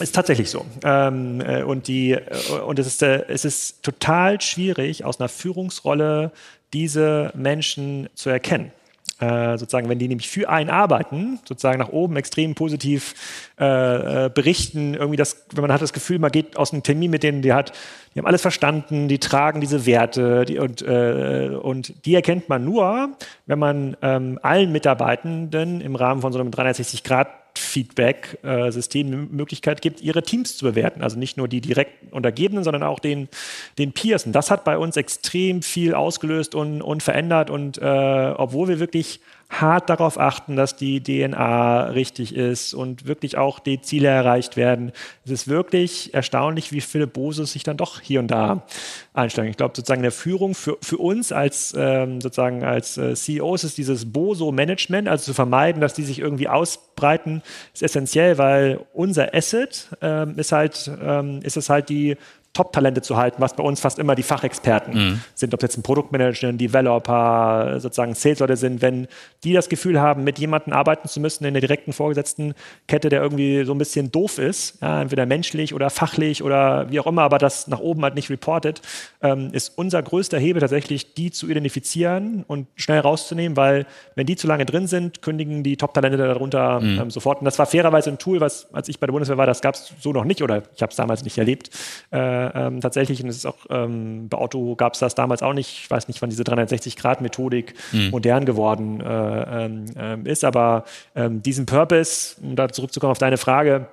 ist tatsächlich so. Ähm, äh, und, die, äh, und es, ist, äh, es ist total schwierig, aus einer Führungsrolle diese Menschen zu erkennen. Äh, sozusagen, wenn die nämlich für einen arbeiten, sozusagen nach oben extrem positiv äh, äh, berichten, irgendwie das, wenn man hat das Gefühl, man geht aus einem Termin mit denen, die hat, die haben alles verstanden, die tragen diese Werte die, und, äh, und die erkennt man nur, wenn man ähm, allen Mitarbeitenden im Rahmen von so einem 360 Grad Feedback-System eine Möglichkeit gibt, ihre Teams zu bewerten. Also nicht nur die direkt Untergebenen, sondern auch den, den Peers. Und das hat bei uns extrem viel ausgelöst und, und verändert. Und äh, obwohl wir wirklich hart darauf achten, dass die DNA richtig ist und wirklich auch die Ziele erreicht werden. Es ist wirklich erstaunlich, wie viele Bose sich dann doch hier und da einsteigen. Ich glaube, sozusagen der Führung für, für uns als ähm, sozusagen als äh, CEOs ist dieses Boso-Management, also zu vermeiden, dass die sich irgendwie ausbreiten, ist essentiell, weil unser Asset ähm, ist halt, ähm, ist es halt die Top-Talente zu halten, was bei uns fast immer die Fachexperten mhm. sind, ob jetzt ein Produktmanager, ein Developer, sozusagen Sales-Leute sind, wenn die das Gefühl haben, mit jemandem arbeiten zu müssen in der direkten vorgesetzten Kette, der irgendwie so ein bisschen doof ist, ja, entweder menschlich oder fachlich oder wie auch immer, aber das nach oben halt nicht reportet, ähm, ist unser größter Hebel tatsächlich, die zu identifizieren und schnell rauszunehmen, weil wenn die zu lange drin sind, kündigen die Top-Talente darunter mhm. ähm, sofort. Und das war fairerweise ein Tool, was, als ich bei der Bundeswehr war, das gab es so noch nicht oder ich habe es damals nicht erlebt. Äh, ähm, tatsächlich, und es ist auch ähm, bei Otto gab es das damals auch nicht, ich weiß nicht, wann diese 360-Grad-Methodik mhm. modern geworden äh, ähm, ähm, ist, aber ähm, diesen Purpose, um da zurückzukommen auf deine Frage,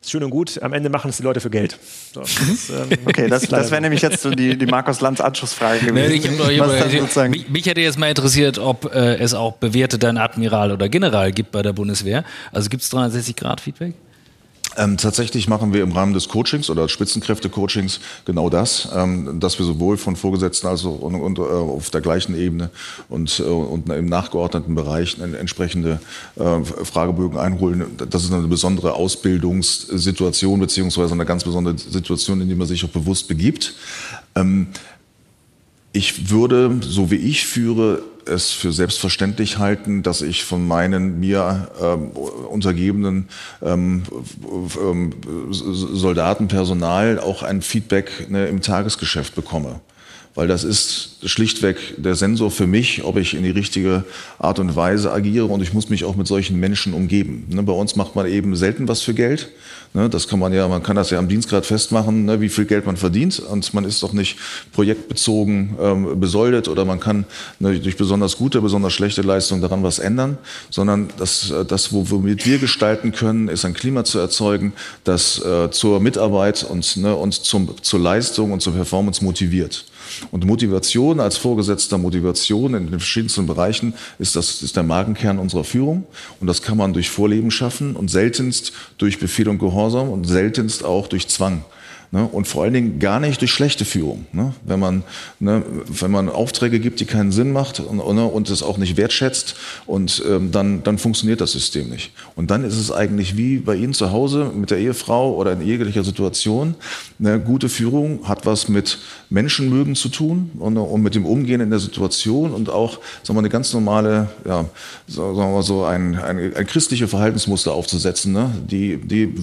ist schön und gut, am Ende machen es die Leute für Geld. So, das, ähm, (laughs) okay, das, (laughs) das wäre nämlich jetzt so die, die Markus Lanz Anschlussfrage gewesen. Nee, ich, ich, mich, mich, hätte jetzt mal interessiert, ob äh, es auch bewerteten Admiral oder General gibt bei der Bundeswehr. Also gibt es 360 Grad Feedback? Ähm, tatsächlich machen wir im Rahmen des Coachings oder Spitzenkräfte-Coachings genau das, ähm, dass wir sowohl von Vorgesetzten als auch und, und, äh, auf der gleichen Ebene und, äh, und im nachgeordneten Bereich entsprechende äh, Fragebögen einholen. Das ist eine besondere Ausbildungssituation beziehungsweise eine ganz besondere Situation, in die man sich auch bewusst begibt. Ähm, ich würde, so wie ich führe, es für selbstverständlich halten, dass ich von meinen mir ähm, untergebenen ähm, ähm, Soldaten, Personal auch ein Feedback ne, im Tagesgeschäft bekomme weil das ist schlichtweg der Sensor für mich, ob ich in die richtige Art und Weise agiere und ich muss mich auch mit solchen Menschen umgeben. Ne, bei uns macht man eben selten was für Geld. Ne, das kann man ja, man kann das ja am Dienstgrad festmachen, ne, wie viel Geld man verdient und man ist doch nicht projektbezogen ähm, besoldet oder man kann durch besonders gute, besonders schlechte Leistung daran was ändern, sondern das, äh, das womit wir gestalten können, ist ein Klima zu erzeugen, das äh, zur Mitarbeit und, und zum, zur Leistung und zur Performance motiviert. Und Motivation als vorgesetzter Motivation in den verschiedensten Bereichen ist, das, ist der Magenkern unserer Führung. Und das kann man durch Vorleben schaffen und seltenst durch Befehl und Gehorsam und seltenst auch durch Zwang. Ne? Und vor allen Dingen gar nicht durch schlechte Führung. Ne? Wenn, man, ne, wenn man Aufträge gibt, die keinen Sinn macht und, und es auch nicht wertschätzt, und ähm, dann, dann funktioniert das System nicht. Und dann ist es eigentlich wie bei Ihnen zu Hause mit der Ehefrau oder in jeglicher Situation. Eine gute Führung hat was mit Menschenmögen zu tun und, und mit dem Umgehen in der Situation und auch sagen wir, eine ganz normale, ja, sagen wir so ein, ein, ein christliche Verhaltensmuster aufzusetzen, ne? die, die,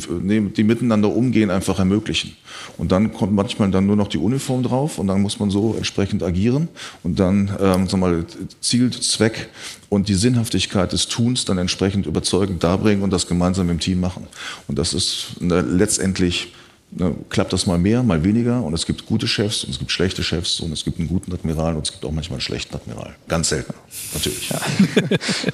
die miteinander umgehen einfach ermöglichen. Und dann kommt manchmal dann nur noch die Uniform drauf und dann muss man so entsprechend agieren und dann ähm, sagen wir mal, Ziel, Zweck und die Sinnhaftigkeit des Tuns dann entsprechend überzeugend darbringen und das gemeinsam im Team machen. Und das ist äh, letztendlich Ne, klappt das mal mehr, mal weniger. Und es gibt gute Chefs und es gibt schlechte Chefs und es gibt einen guten Admiral und es gibt auch manchmal einen schlechten Admiral. Ganz selten, natürlich. Ja.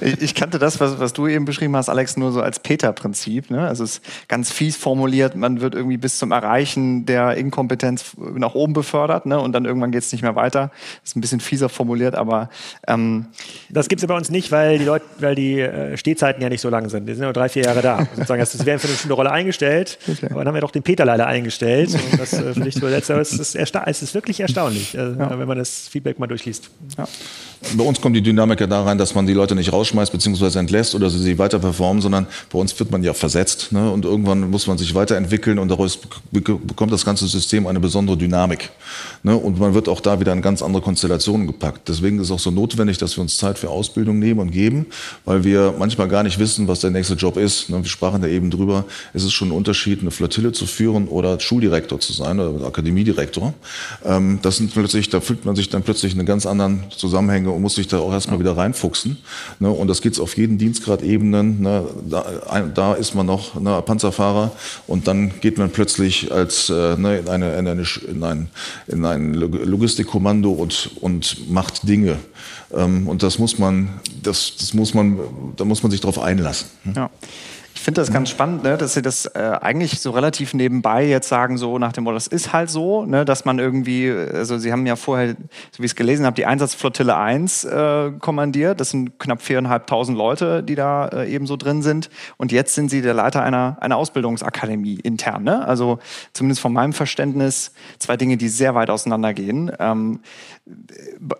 (laughs) ich kannte das, was, was, du eben beschrieben hast, Alex, nur so als Peter-Prinzip. Ne? Also es ist ganz fies formuliert, man wird irgendwie bis zum Erreichen der Inkompetenz nach oben befördert ne? und dann irgendwann geht es nicht mehr weiter. Das ist ein bisschen fieser formuliert, aber... Ähm das gibt es bei uns nicht, weil die, Leute, weil die äh, Stehzeiten ja nicht so lang sind. Die sind nur drei, vier Jahre da. (laughs) Sozusagen, das wäre für eine bestimmte Rolle eingestellt. Okay. Aber dann haben wir doch den Peter leider eingestellt. (laughs) Und das äh, finde ich so letzter, es ist, es ist wirklich erstaunlich, äh, ja. wenn man das Feedback mal durchliest. Ja. Bei uns kommt die Dynamik ja da rein, dass man die Leute nicht rausschmeißt bzw. entlässt oder sie weiter performen, sondern bei uns wird man ja versetzt. Ne? Und irgendwann muss man sich weiterentwickeln und daraus bekommt das ganze System eine besondere Dynamik. Ne? Und man wird auch da wieder in ganz andere Konstellationen gepackt. Deswegen ist es auch so notwendig, dass wir uns Zeit für Ausbildung nehmen und geben, weil wir manchmal gar nicht wissen, was der nächste Job ist. Ne? Wir sprachen da eben drüber. Es ist schon ein Unterschied, eine Flottille zu führen oder Schuldirektor zu sein oder Akademiedirektor. Ähm, das sind plötzlich, da fühlt man sich dann plötzlich in ganz anderen Zusammenhänge und muss sich da auch erstmal wieder reinfuchsen. Ne? Und das geht's auf jeden Dienstgrad-Ebenen. Ne? Da, da, ist man noch ne, Panzerfahrer und dann geht man plötzlich als äh, ne, in, eine, in, eine, in, ein, in ein Logistikkommando und, und macht Dinge. Ähm, und das muss man, das, das muss man, da muss man sich darauf einlassen. Ja. Ich finde das ganz spannend, ne, dass Sie das äh, eigentlich so relativ nebenbei jetzt sagen, so nach dem Motto, das ist halt so, ne, dass man irgendwie, also Sie haben ja vorher, so wie ich es gelesen habe, die Einsatzflottille 1 äh, kommandiert. Das sind knapp viereinhalbtausend Leute, die da äh, eben so drin sind. Und jetzt sind Sie der Leiter einer, einer Ausbildungsakademie intern. Ne? Also zumindest von meinem Verständnis zwei Dinge, die sehr weit auseinandergehen. Ähm,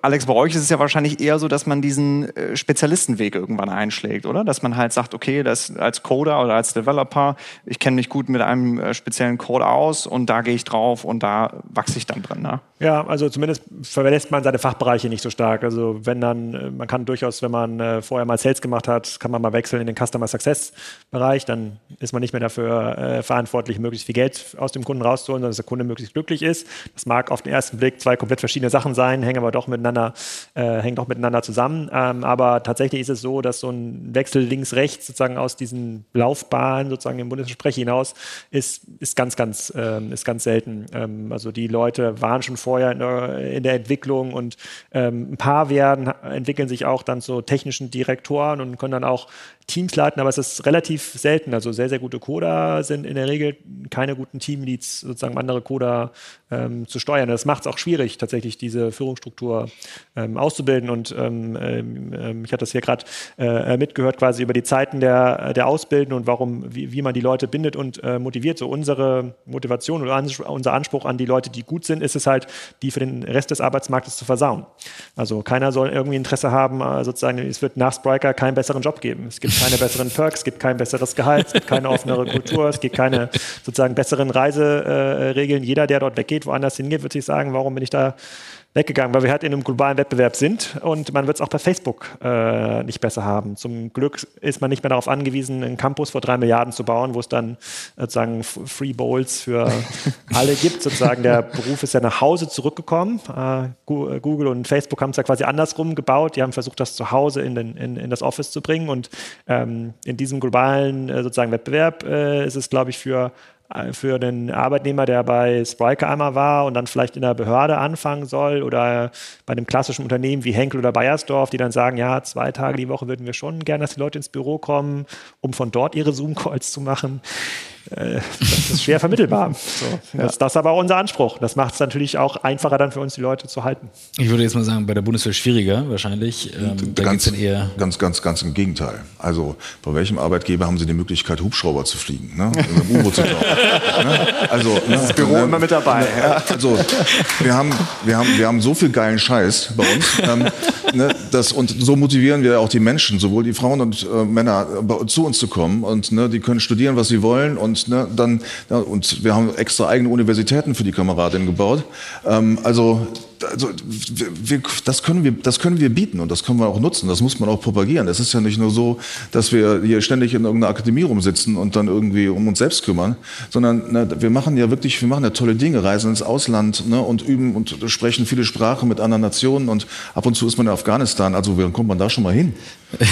Alex, bei euch ist es ja wahrscheinlich eher so, dass man diesen äh, Spezialistenweg irgendwann einschlägt, oder? Dass man halt sagt, okay, das als Coder oder als Developer, ich kenne mich gut mit einem äh, speziellen Code aus und da gehe ich drauf und da wachse ich dann drin. Ne? Ja, also zumindest verlässt man seine Fachbereiche nicht so stark. Also wenn dann, äh, man kann durchaus, wenn man vorher mal Sales gemacht hat, kann man mal wechseln in den Customer Success Bereich, dann ist man nicht mehr dafür äh, verantwortlich, möglichst viel Geld aus dem Kunden rauszuholen, sondern dass der Kunde möglichst glücklich ist. Das mag auf den ersten Blick zwei komplett verschiedene Sachen sein sein, hängen aber doch miteinander, äh, hängen doch miteinander zusammen. Ähm, aber tatsächlich ist es so, dass so ein Wechsel links-rechts sozusagen aus diesen Laufbahnen sozusagen im Bundesversprechen hinaus ist, ist ganz, ganz, ähm, ist ganz selten. Ähm, also die Leute waren schon vorher in der, in der Entwicklung und ähm, ein paar werden, entwickeln sich auch dann zu technischen Direktoren und können dann auch Teams leiten, aber es ist relativ selten. Also sehr, sehr gute Coder sind in der Regel keine guten Teamleads, sozusagen andere Coder ähm, zu steuern. Das macht es auch schwierig, tatsächlich diese Führungsstruktur ähm, auszubilden. Und ähm, ähm ich hatte das hier gerade äh, mitgehört, quasi über die Zeiten der, der Ausbildung und warum, wie, wie man die Leute bindet und äh, motiviert. So unsere Motivation oder unser Anspruch an die Leute, die gut sind, ist es halt, die für den Rest des Arbeitsmarktes zu versauen. Also keiner soll irgendwie Interesse haben, äh, sozusagen, es wird nach Spriker keinen besseren Job geben. Es gibt keine besseren Perks, es gibt kein besseres Gehalt, es gibt keine offenere Kultur, es gibt keine sozusagen besseren Reiseregeln. Jeder, der dort weggeht, woanders hingeht, wird sich sagen, warum bin ich da weggegangen, weil wir halt in einem globalen Wettbewerb sind und man wird es auch bei Facebook äh, nicht besser haben. Zum Glück ist man nicht mehr darauf angewiesen, einen Campus vor drei Milliarden zu bauen, wo es dann sozusagen Free Bowls für (laughs) alle gibt. Sozusagen der Beruf ist ja nach Hause zurückgekommen. Äh, Google und Facebook haben es ja quasi andersrum gebaut. Die haben versucht, das zu Hause in, den, in, in das Office zu bringen und ähm, in diesem globalen äh, sozusagen Wettbewerb äh, ist es, glaube ich, für für den Arbeitnehmer, der bei Spriker einmal war und dann vielleicht in der Behörde anfangen soll oder bei einem klassischen Unternehmen wie Henkel oder Bayersdorf, die dann sagen, ja, zwei Tage die Woche würden wir schon gerne, dass die Leute ins Büro kommen, um von dort ihre Zoom-Calls zu machen. Äh, das ist schwer vermittelbar. (laughs) So, das, das ist aber auch unser Anspruch. Das macht es natürlich auch einfacher dann für uns, die Leute zu halten. Ich würde jetzt mal sagen, bei der Bundeswehr schwieriger wahrscheinlich. Ähm, da ganz, eher ganz, ganz, ganz im Gegenteil. Also bei welchem Arbeitgeber haben Sie die Möglichkeit, Hubschrauber zu fliegen? Ne? Also, zu ne? also ne? das Büro ne? immer mit dabei. Ne? Ja. Also wir haben, wir, haben, wir haben so viel geilen Scheiß bei uns. Ähm, ne? das, und so motivieren wir auch die Menschen, sowohl die Frauen und äh, Männer, äh, zu uns zu kommen. Und ne, die können studieren, was sie wollen und und, ne, dann, ja, und wir haben extra eigene Universitäten für die Kameradinnen gebaut. Ähm, also also wir, das, können wir, das können wir bieten und das können wir auch nutzen. Das muss man auch propagieren. Es ist ja nicht nur so, dass wir hier ständig in irgendeiner Akademie rumsitzen und dann irgendwie um uns selbst kümmern, sondern ne, wir machen ja wirklich, wir machen ja tolle Dinge, reisen ins Ausland ne, und üben und sprechen viele Sprachen mit anderen Nationen und ab und zu ist man in Afghanistan. Also wie kommt man da schon mal hin? (laughs)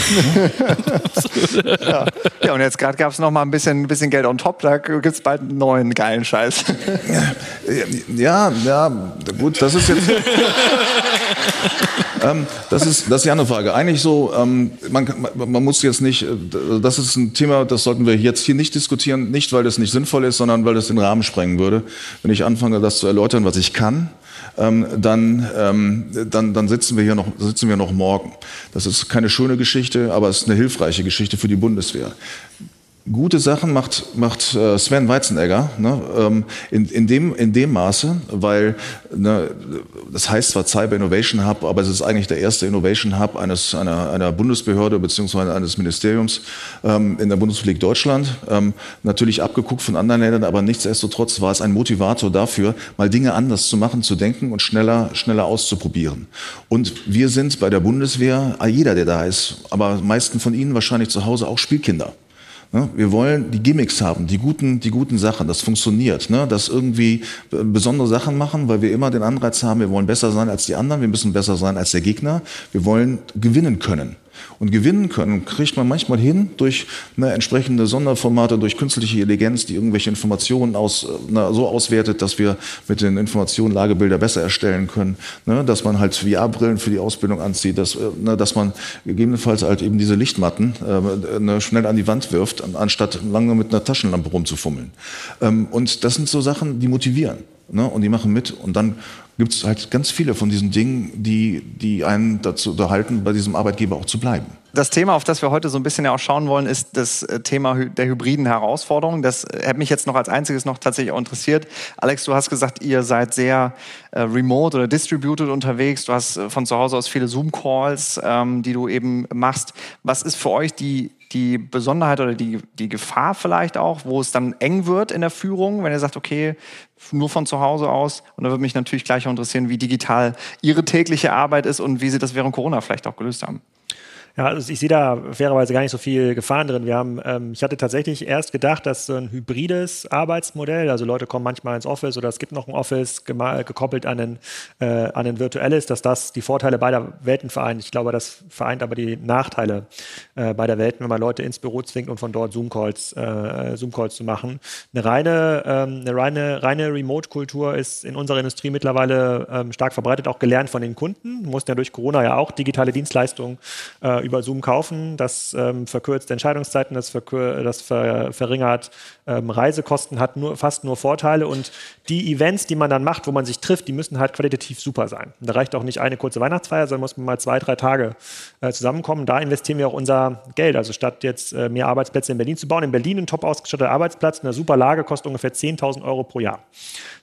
ja. ja, und jetzt gerade gab es noch mal ein bisschen, ein bisschen Geld on top. Da gibt es bald einen neuen geilen Scheiß. ja, ja, gut, das ist jetzt (laughs) (laughs) ähm, das, ist, das ist ja eine Frage. Eigentlich so, ähm, man, man muss jetzt nicht, äh, das ist ein Thema, das sollten wir jetzt hier nicht diskutieren, nicht weil das nicht sinnvoll ist, sondern weil das den Rahmen sprengen würde. Wenn ich anfange, das zu erläutern, was ich kann, ähm, dann, ähm, dann, dann sitzen wir hier noch, sitzen wir noch morgen. Das ist keine schöne Geschichte, aber es ist eine hilfreiche Geschichte für die Bundeswehr gute Sachen macht, macht äh, Sven Weizenegger ne, ähm, in, in, dem, in dem Maße, weil ne, das heißt zwar Cyber Innovation Hub, aber es ist eigentlich der erste Innovation Hub eines, einer, einer Bundesbehörde bzw. eines Ministeriums ähm, in der Bundesrepublik Deutschland. Ähm, natürlich abgeguckt von anderen Ländern, aber nichtsdestotrotz war es ein Motivator dafür, mal Dinge anders zu machen, zu denken und schneller, schneller auszuprobieren. Und wir sind bei der Bundeswehr, jeder, der da ist, aber meisten von Ihnen wahrscheinlich zu Hause auch Spielkinder. Ne? Wir wollen die Gimmicks haben, die guten, die guten Sachen. Das funktioniert. Ne? Das irgendwie besondere Sachen machen, weil wir immer den Anreiz haben, wir wollen besser sein als die anderen, wir müssen besser sein als der Gegner. Wir wollen gewinnen können. Und gewinnen können kriegt man manchmal hin durch ne, entsprechende Sonderformate, durch künstliche Intelligenz, die irgendwelche Informationen aus, na, so auswertet, dass wir mit den Informationen Lagebilder besser erstellen können, ne, dass man halt VR-Brillen für die Ausbildung anzieht, dass, äh, ne, dass man gegebenenfalls halt eben diese Lichtmatten äh, ne, schnell an die Wand wirft, anstatt lange mit einer Taschenlampe rumzufummeln. Ähm, und das sind so Sachen, die motivieren. Ne, und die machen mit und dann gibt es halt ganz viele von diesen Dingen, die, die einen dazu unterhalten, bei diesem Arbeitgeber auch zu bleiben. Das Thema, auf das wir heute so ein bisschen ja auch schauen wollen, ist das äh, Thema der hybriden Herausforderungen. Das äh, hat mich jetzt noch als einziges noch tatsächlich auch interessiert. Alex, du hast gesagt, ihr seid sehr äh, remote oder distributed unterwegs. Du hast äh, von zu Hause aus viele Zoom-Calls, ähm, die du eben machst. Was ist für euch die die Besonderheit oder die, die Gefahr vielleicht auch, wo es dann eng wird in der Führung, wenn ihr sagt, okay, nur von zu Hause aus. Und da würde mich natürlich gleich auch interessieren, wie digital Ihre tägliche Arbeit ist und wie Sie das während Corona vielleicht auch gelöst haben. Ja, also ich sehe da fairerweise gar nicht so viel Gefahren drin. Wir haben, ähm, ich hatte tatsächlich erst gedacht, dass so ein hybrides Arbeitsmodell, also Leute kommen manchmal ins Office oder es gibt noch ein Office gekoppelt an ein, äh, an ein virtuelles, dass das die Vorteile beider Welten vereint. Ich glaube, das vereint aber die Nachteile äh, beider Welten, wenn man Leute ins Büro zwingt und von dort Zoom-Calls äh, Zoom zu machen. Eine reine, ähm, eine reine, reine Remote-Kultur ist in unserer Industrie mittlerweile ähm, stark verbreitet, auch gelernt von den Kunden. Mussten ja durch Corona ja auch digitale Dienstleistungen äh, über Zoom kaufen. Das ähm, verkürzt Entscheidungszeiten, das, verkür das ver verringert ähm, Reisekosten, hat nur, fast nur Vorteile. Und die Events, die man dann macht, wo man sich trifft, die müssen halt qualitativ super sein. Da reicht auch nicht eine kurze Weihnachtsfeier, sondern muss man mal zwei, drei Tage äh, zusammenkommen. Da investieren wir auch unser Geld. Also statt jetzt äh, mehr Arbeitsplätze in Berlin zu bauen, in Berlin ein top ausgestatteter Arbeitsplatz in einer super Lage kostet ungefähr 10.000 Euro pro Jahr.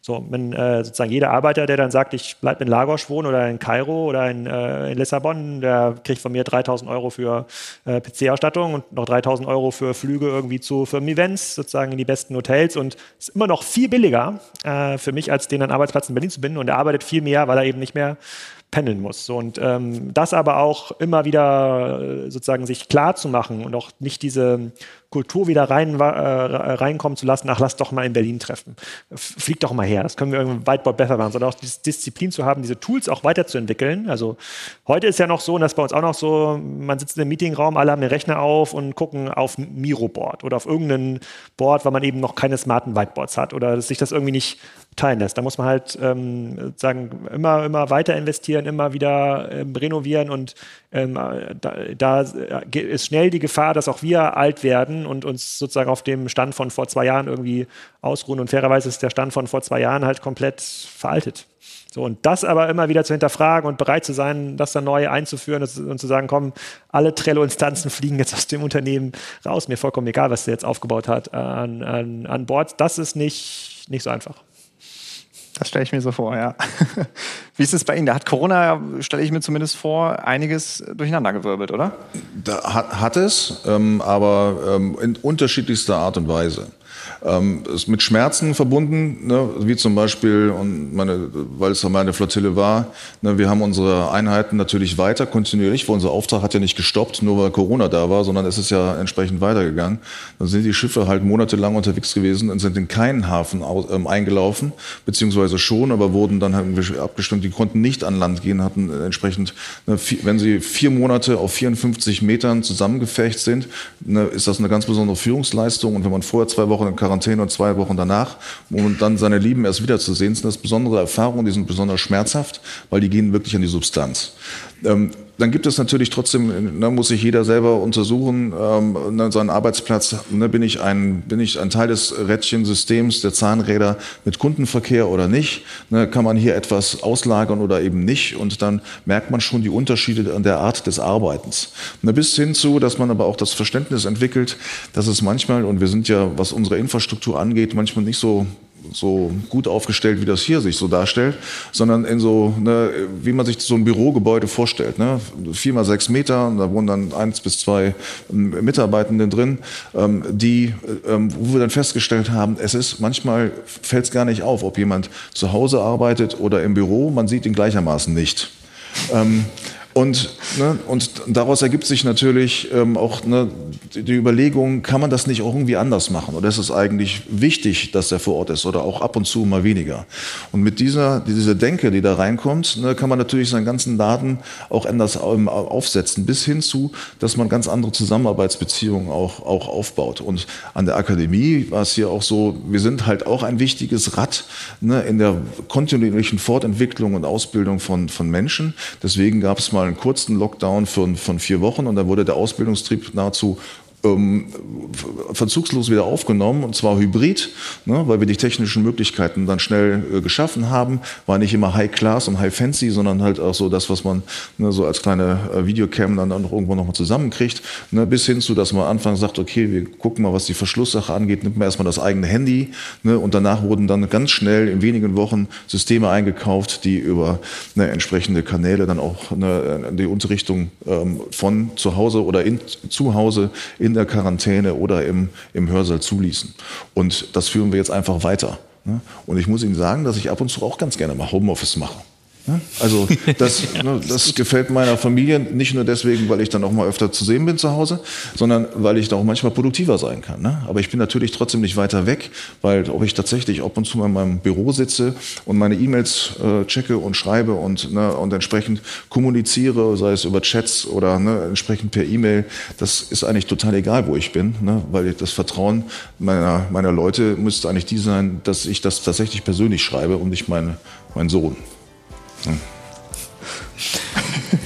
So, wenn äh, sozusagen jeder Arbeiter, der dann sagt, ich bleibe in Lagos wohnen oder in Kairo oder in, äh, in Lissabon, der kriegt von mir 3.000 3000 Euro für äh, PC-Ausstattung und noch 3000 Euro für Flüge irgendwie zu Firmen-Events, sozusagen in die besten Hotels. Und ist immer noch viel billiger äh, für mich, als den an Arbeitsplatz in Berlin zu binden. Und er arbeitet viel mehr, weil er eben nicht mehr pendeln muss. Und ähm, das aber auch immer wieder äh, sozusagen sich klar zu machen und auch nicht diese Kultur wieder rein, äh, reinkommen zu lassen, ach, lass doch mal in Berlin treffen. Flieg doch mal her. Das können wir irgendwie Whiteboard besser machen, sondern auch diese Disziplin zu haben, diese Tools auch weiterzuentwickeln. Also heute ist ja noch so, und das ist bei uns auch noch so, man sitzt in einem Meetingraum, alle haben den Rechner auf und gucken auf Miro-Board oder auf irgendein Board, weil man eben noch keine smarten Whiteboards hat oder sich das irgendwie nicht teilen lässt. Da muss man halt ähm, sagen, immer, immer weiter investieren, immer wieder ähm, renovieren und ähm, da, da, ist schnell die Gefahr, dass auch wir alt werden und uns sozusagen auf dem Stand von vor zwei Jahren irgendwie ausruhen. Und fairerweise ist der Stand von vor zwei Jahren halt komplett veraltet. So, und das aber immer wieder zu hinterfragen und bereit zu sein, das dann neu einzuführen und zu sagen, komm, alle Trello-Instanzen fliegen jetzt aus dem Unternehmen raus. Mir vollkommen egal, was der jetzt aufgebaut hat an, an, an Boards. Das ist nicht, nicht so einfach. Das stelle ich mir so vor, ja. (laughs) Wie ist es bei Ihnen? Da hat Corona, stelle ich mir zumindest vor, einiges durcheinandergewirbelt, oder? Da hat, hat es, ähm, aber ähm, in unterschiedlichster Art und Weise ähm, ist mit Schmerzen verbunden, ne, wie zum Beispiel, und meine, weil es meine Flottille war, ne, wir haben unsere Einheiten natürlich weiter kontinuierlich, weil unser Auftrag hat ja nicht gestoppt, nur weil Corona da war, sondern es ist ja entsprechend weitergegangen. Dann sind die Schiffe halt monatelang unterwegs gewesen und sind in keinen Hafen aus, ähm, eingelaufen, beziehungsweise schon, aber wurden dann halt abgestimmt, die konnten nicht an Land gehen, hatten entsprechend, ne, vier, wenn sie vier Monate auf 54 Metern zusammengefecht sind, ne, ist das eine ganz besondere Führungsleistung. Und wenn man vorher zwei Wochen in Quarantäne und zwei Wochen danach, um dann seine Lieben erst wiederzusehen, sind das besondere Erfahrungen, die sind besonders schmerzhaft, weil die gehen wirklich an die Substanz. Ähm, dann gibt es natürlich trotzdem, ne, muss sich jeder selber untersuchen, ähm, ne, seinen Arbeitsplatz, ne, bin, ich ein, bin ich ein Teil des Rädchensystems der Zahnräder mit Kundenverkehr oder nicht, ne, kann man hier etwas auslagern oder eben nicht? Und dann merkt man schon die Unterschiede an der Art des Arbeitens. Ne, bis hin zu, dass man aber auch das Verständnis entwickelt, dass es manchmal, und wir sind ja, was unsere Infrastruktur angeht, manchmal nicht so so gut aufgestellt, wie das hier sich so darstellt, sondern in so, ne, wie man sich so ein Bürogebäude vorstellt. Ne? Vier mal sechs Meter, da wohnen dann eins bis zwei ähm, Mitarbeitenden drin, ähm, die, ähm, wo wir dann festgestellt haben, es ist, manchmal fällt es gar nicht auf, ob jemand zu Hause arbeitet oder im Büro, man sieht ihn gleichermaßen nicht. Ähm, und, ne, und daraus ergibt sich natürlich ähm, auch ne, die Überlegung, kann man das nicht auch irgendwie anders machen? Oder ist es eigentlich wichtig, dass er vor Ort ist oder auch ab und zu mal weniger? Und mit dieser, dieser Denke, die da reinkommt, ne, kann man natürlich seinen ganzen Laden auch anders aufsetzen, bis hin zu, dass man ganz andere Zusammenarbeitsbeziehungen auch, auch aufbaut. Und an der Akademie war es hier auch so, wir sind halt auch ein wichtiges Rad ne, in der kontinuierlichen Fortentwicklung und Ausbildung von, von Menschen. Deswegen gab es mal einen kurzen Lockdown von, von vier Wochen und dann wurde der Ausbildungstrieb nahezu ähm, verzugslos wieder aufgenommen und zwar hybrid, ne, weil wir die technischen Möglichkeiten dann schnell äh, geschaffen haben. War nicht immer High Class und High Fancy, sondern halt auch so das, was man ne, so als kleine äh, Videocam dann, dann irgendwo nochmal zusammenkriegt. Ne, bis hin zu, dass man am Anfang sagt, okay, wir gucken mal, was die Verschlusssache angeht, nimmt man erstmal das eigene Handy ne, und danach wurden dann ganz schnell in wenigen Wochen Systeme eingekauft, die über ne, entsprechende Kanäle dann auch ne, die Unterrichtung ähm, von zu Hause oder in, zu Hause in der Quarantäne oder im, im Hörsaal zuließen. Und das führen wir jetzt einfach weiter. Ne? Und ich muss Ihnen sagen, dass ich ab und zu auch ganz gerne mal Homeoffice mache. Also (laughs) das, ne, das gefällt meiner Familie nicht nur deswegen, weil ich dann auch mal öfter zu sehen bin zu Hause, sondern weil ich da auch manchmal produktiver sein kann. Ne? Aber ich bin natürlich trotzdem nicht weiter weg, weil ob ich tatsächlich ab und zu mal in meinem Büro sitze und meine E-Mails äh, checke und schreibe und, ne, und entsprechend kommuniziere, sei es über Chats oder ne, entsprechend per E-Mail, das ist eigentlich total egal, wo ich bin, ne? weil das Vertrauen meiner, meiner Leute müsste eigentlich die sein, dass ich das tatsächlich persönlich schreibe und nicht meine, mein Sohn. Hm.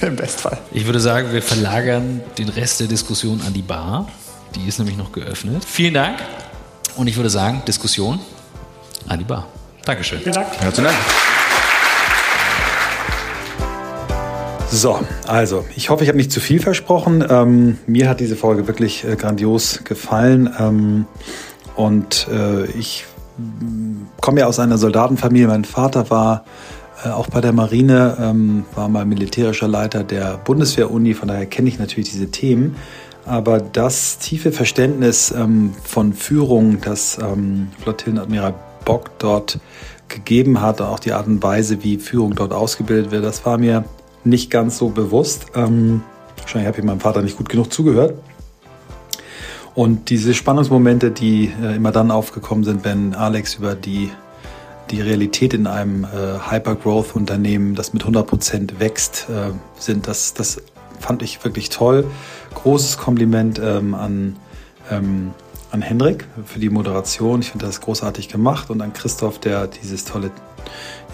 (laughs) Im Bestfall. Ich würde sagen, wir verlagern den Rest der Diskussion an die Bar. Die ist nämlich noch geöffnet. Vielen Dank. Und ich würde sagen, Diskussion an die Bar. Dankeschön. Vielen Dank. Herzlichen Dank. So, also ich hoffe, ich habe nicht zu viel versprochen. Ähm, mir hat diese Folge wirklich äh, grandios gefallen. Ähm, und äh, ich mm, komme ja aus einer Soldatenfamilie. Mein Vater war auch bei der Marine ähm, war mal militärischer Leiter der Bundeswehr-Uni, von daher kenne ich natürlich diese Themen. Aber das tiefe Verständnis ähm, von Führung, das ähm, Flottillenadmiral Bock dort gegeben hat, auch die Art und Weise, wie Führung dort ausgebildet wird, das war mir nicht ganz so bewusst. Ähm, wahrscheinlich habe ich meinem Vater nicht gut genug zugehört. Und diese Spannungsmomente, die äh, immer dann aufgekommen sind, wenn Alex über die, die Realität in einem äh, Hyper-Growth-Unternehmen, das mit 100 Prozent wächst, äh, sind, das, das fand ich wirklich toll. Großes Kompliment ähm, an, ähm, an Hendrik für die Moderation. Ich finde das großartig gemacht und an Christoph, der dieses tolle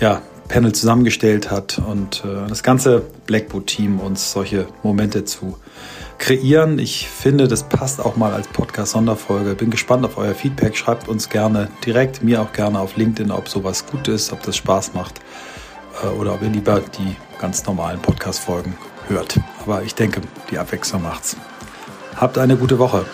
ja, Panel zusammengestellt hat und äh, das ganze Blackboot-Team uns solche Momente zu kreieren. Ich finde, das passt auch mal als Podcast-Sonderfolge. Bin gespannt auf euer Feedback. Schreibt uns gerne direkt, mir auch gerne auf LinkedIn, ob sowas gut ist, ob das Spaß macht äh, oder ob ihr lieber die ganz normalen Podcast-Folgen hört. Aber ich denke, die Abwechslung macht's. Habt eine gute Woche.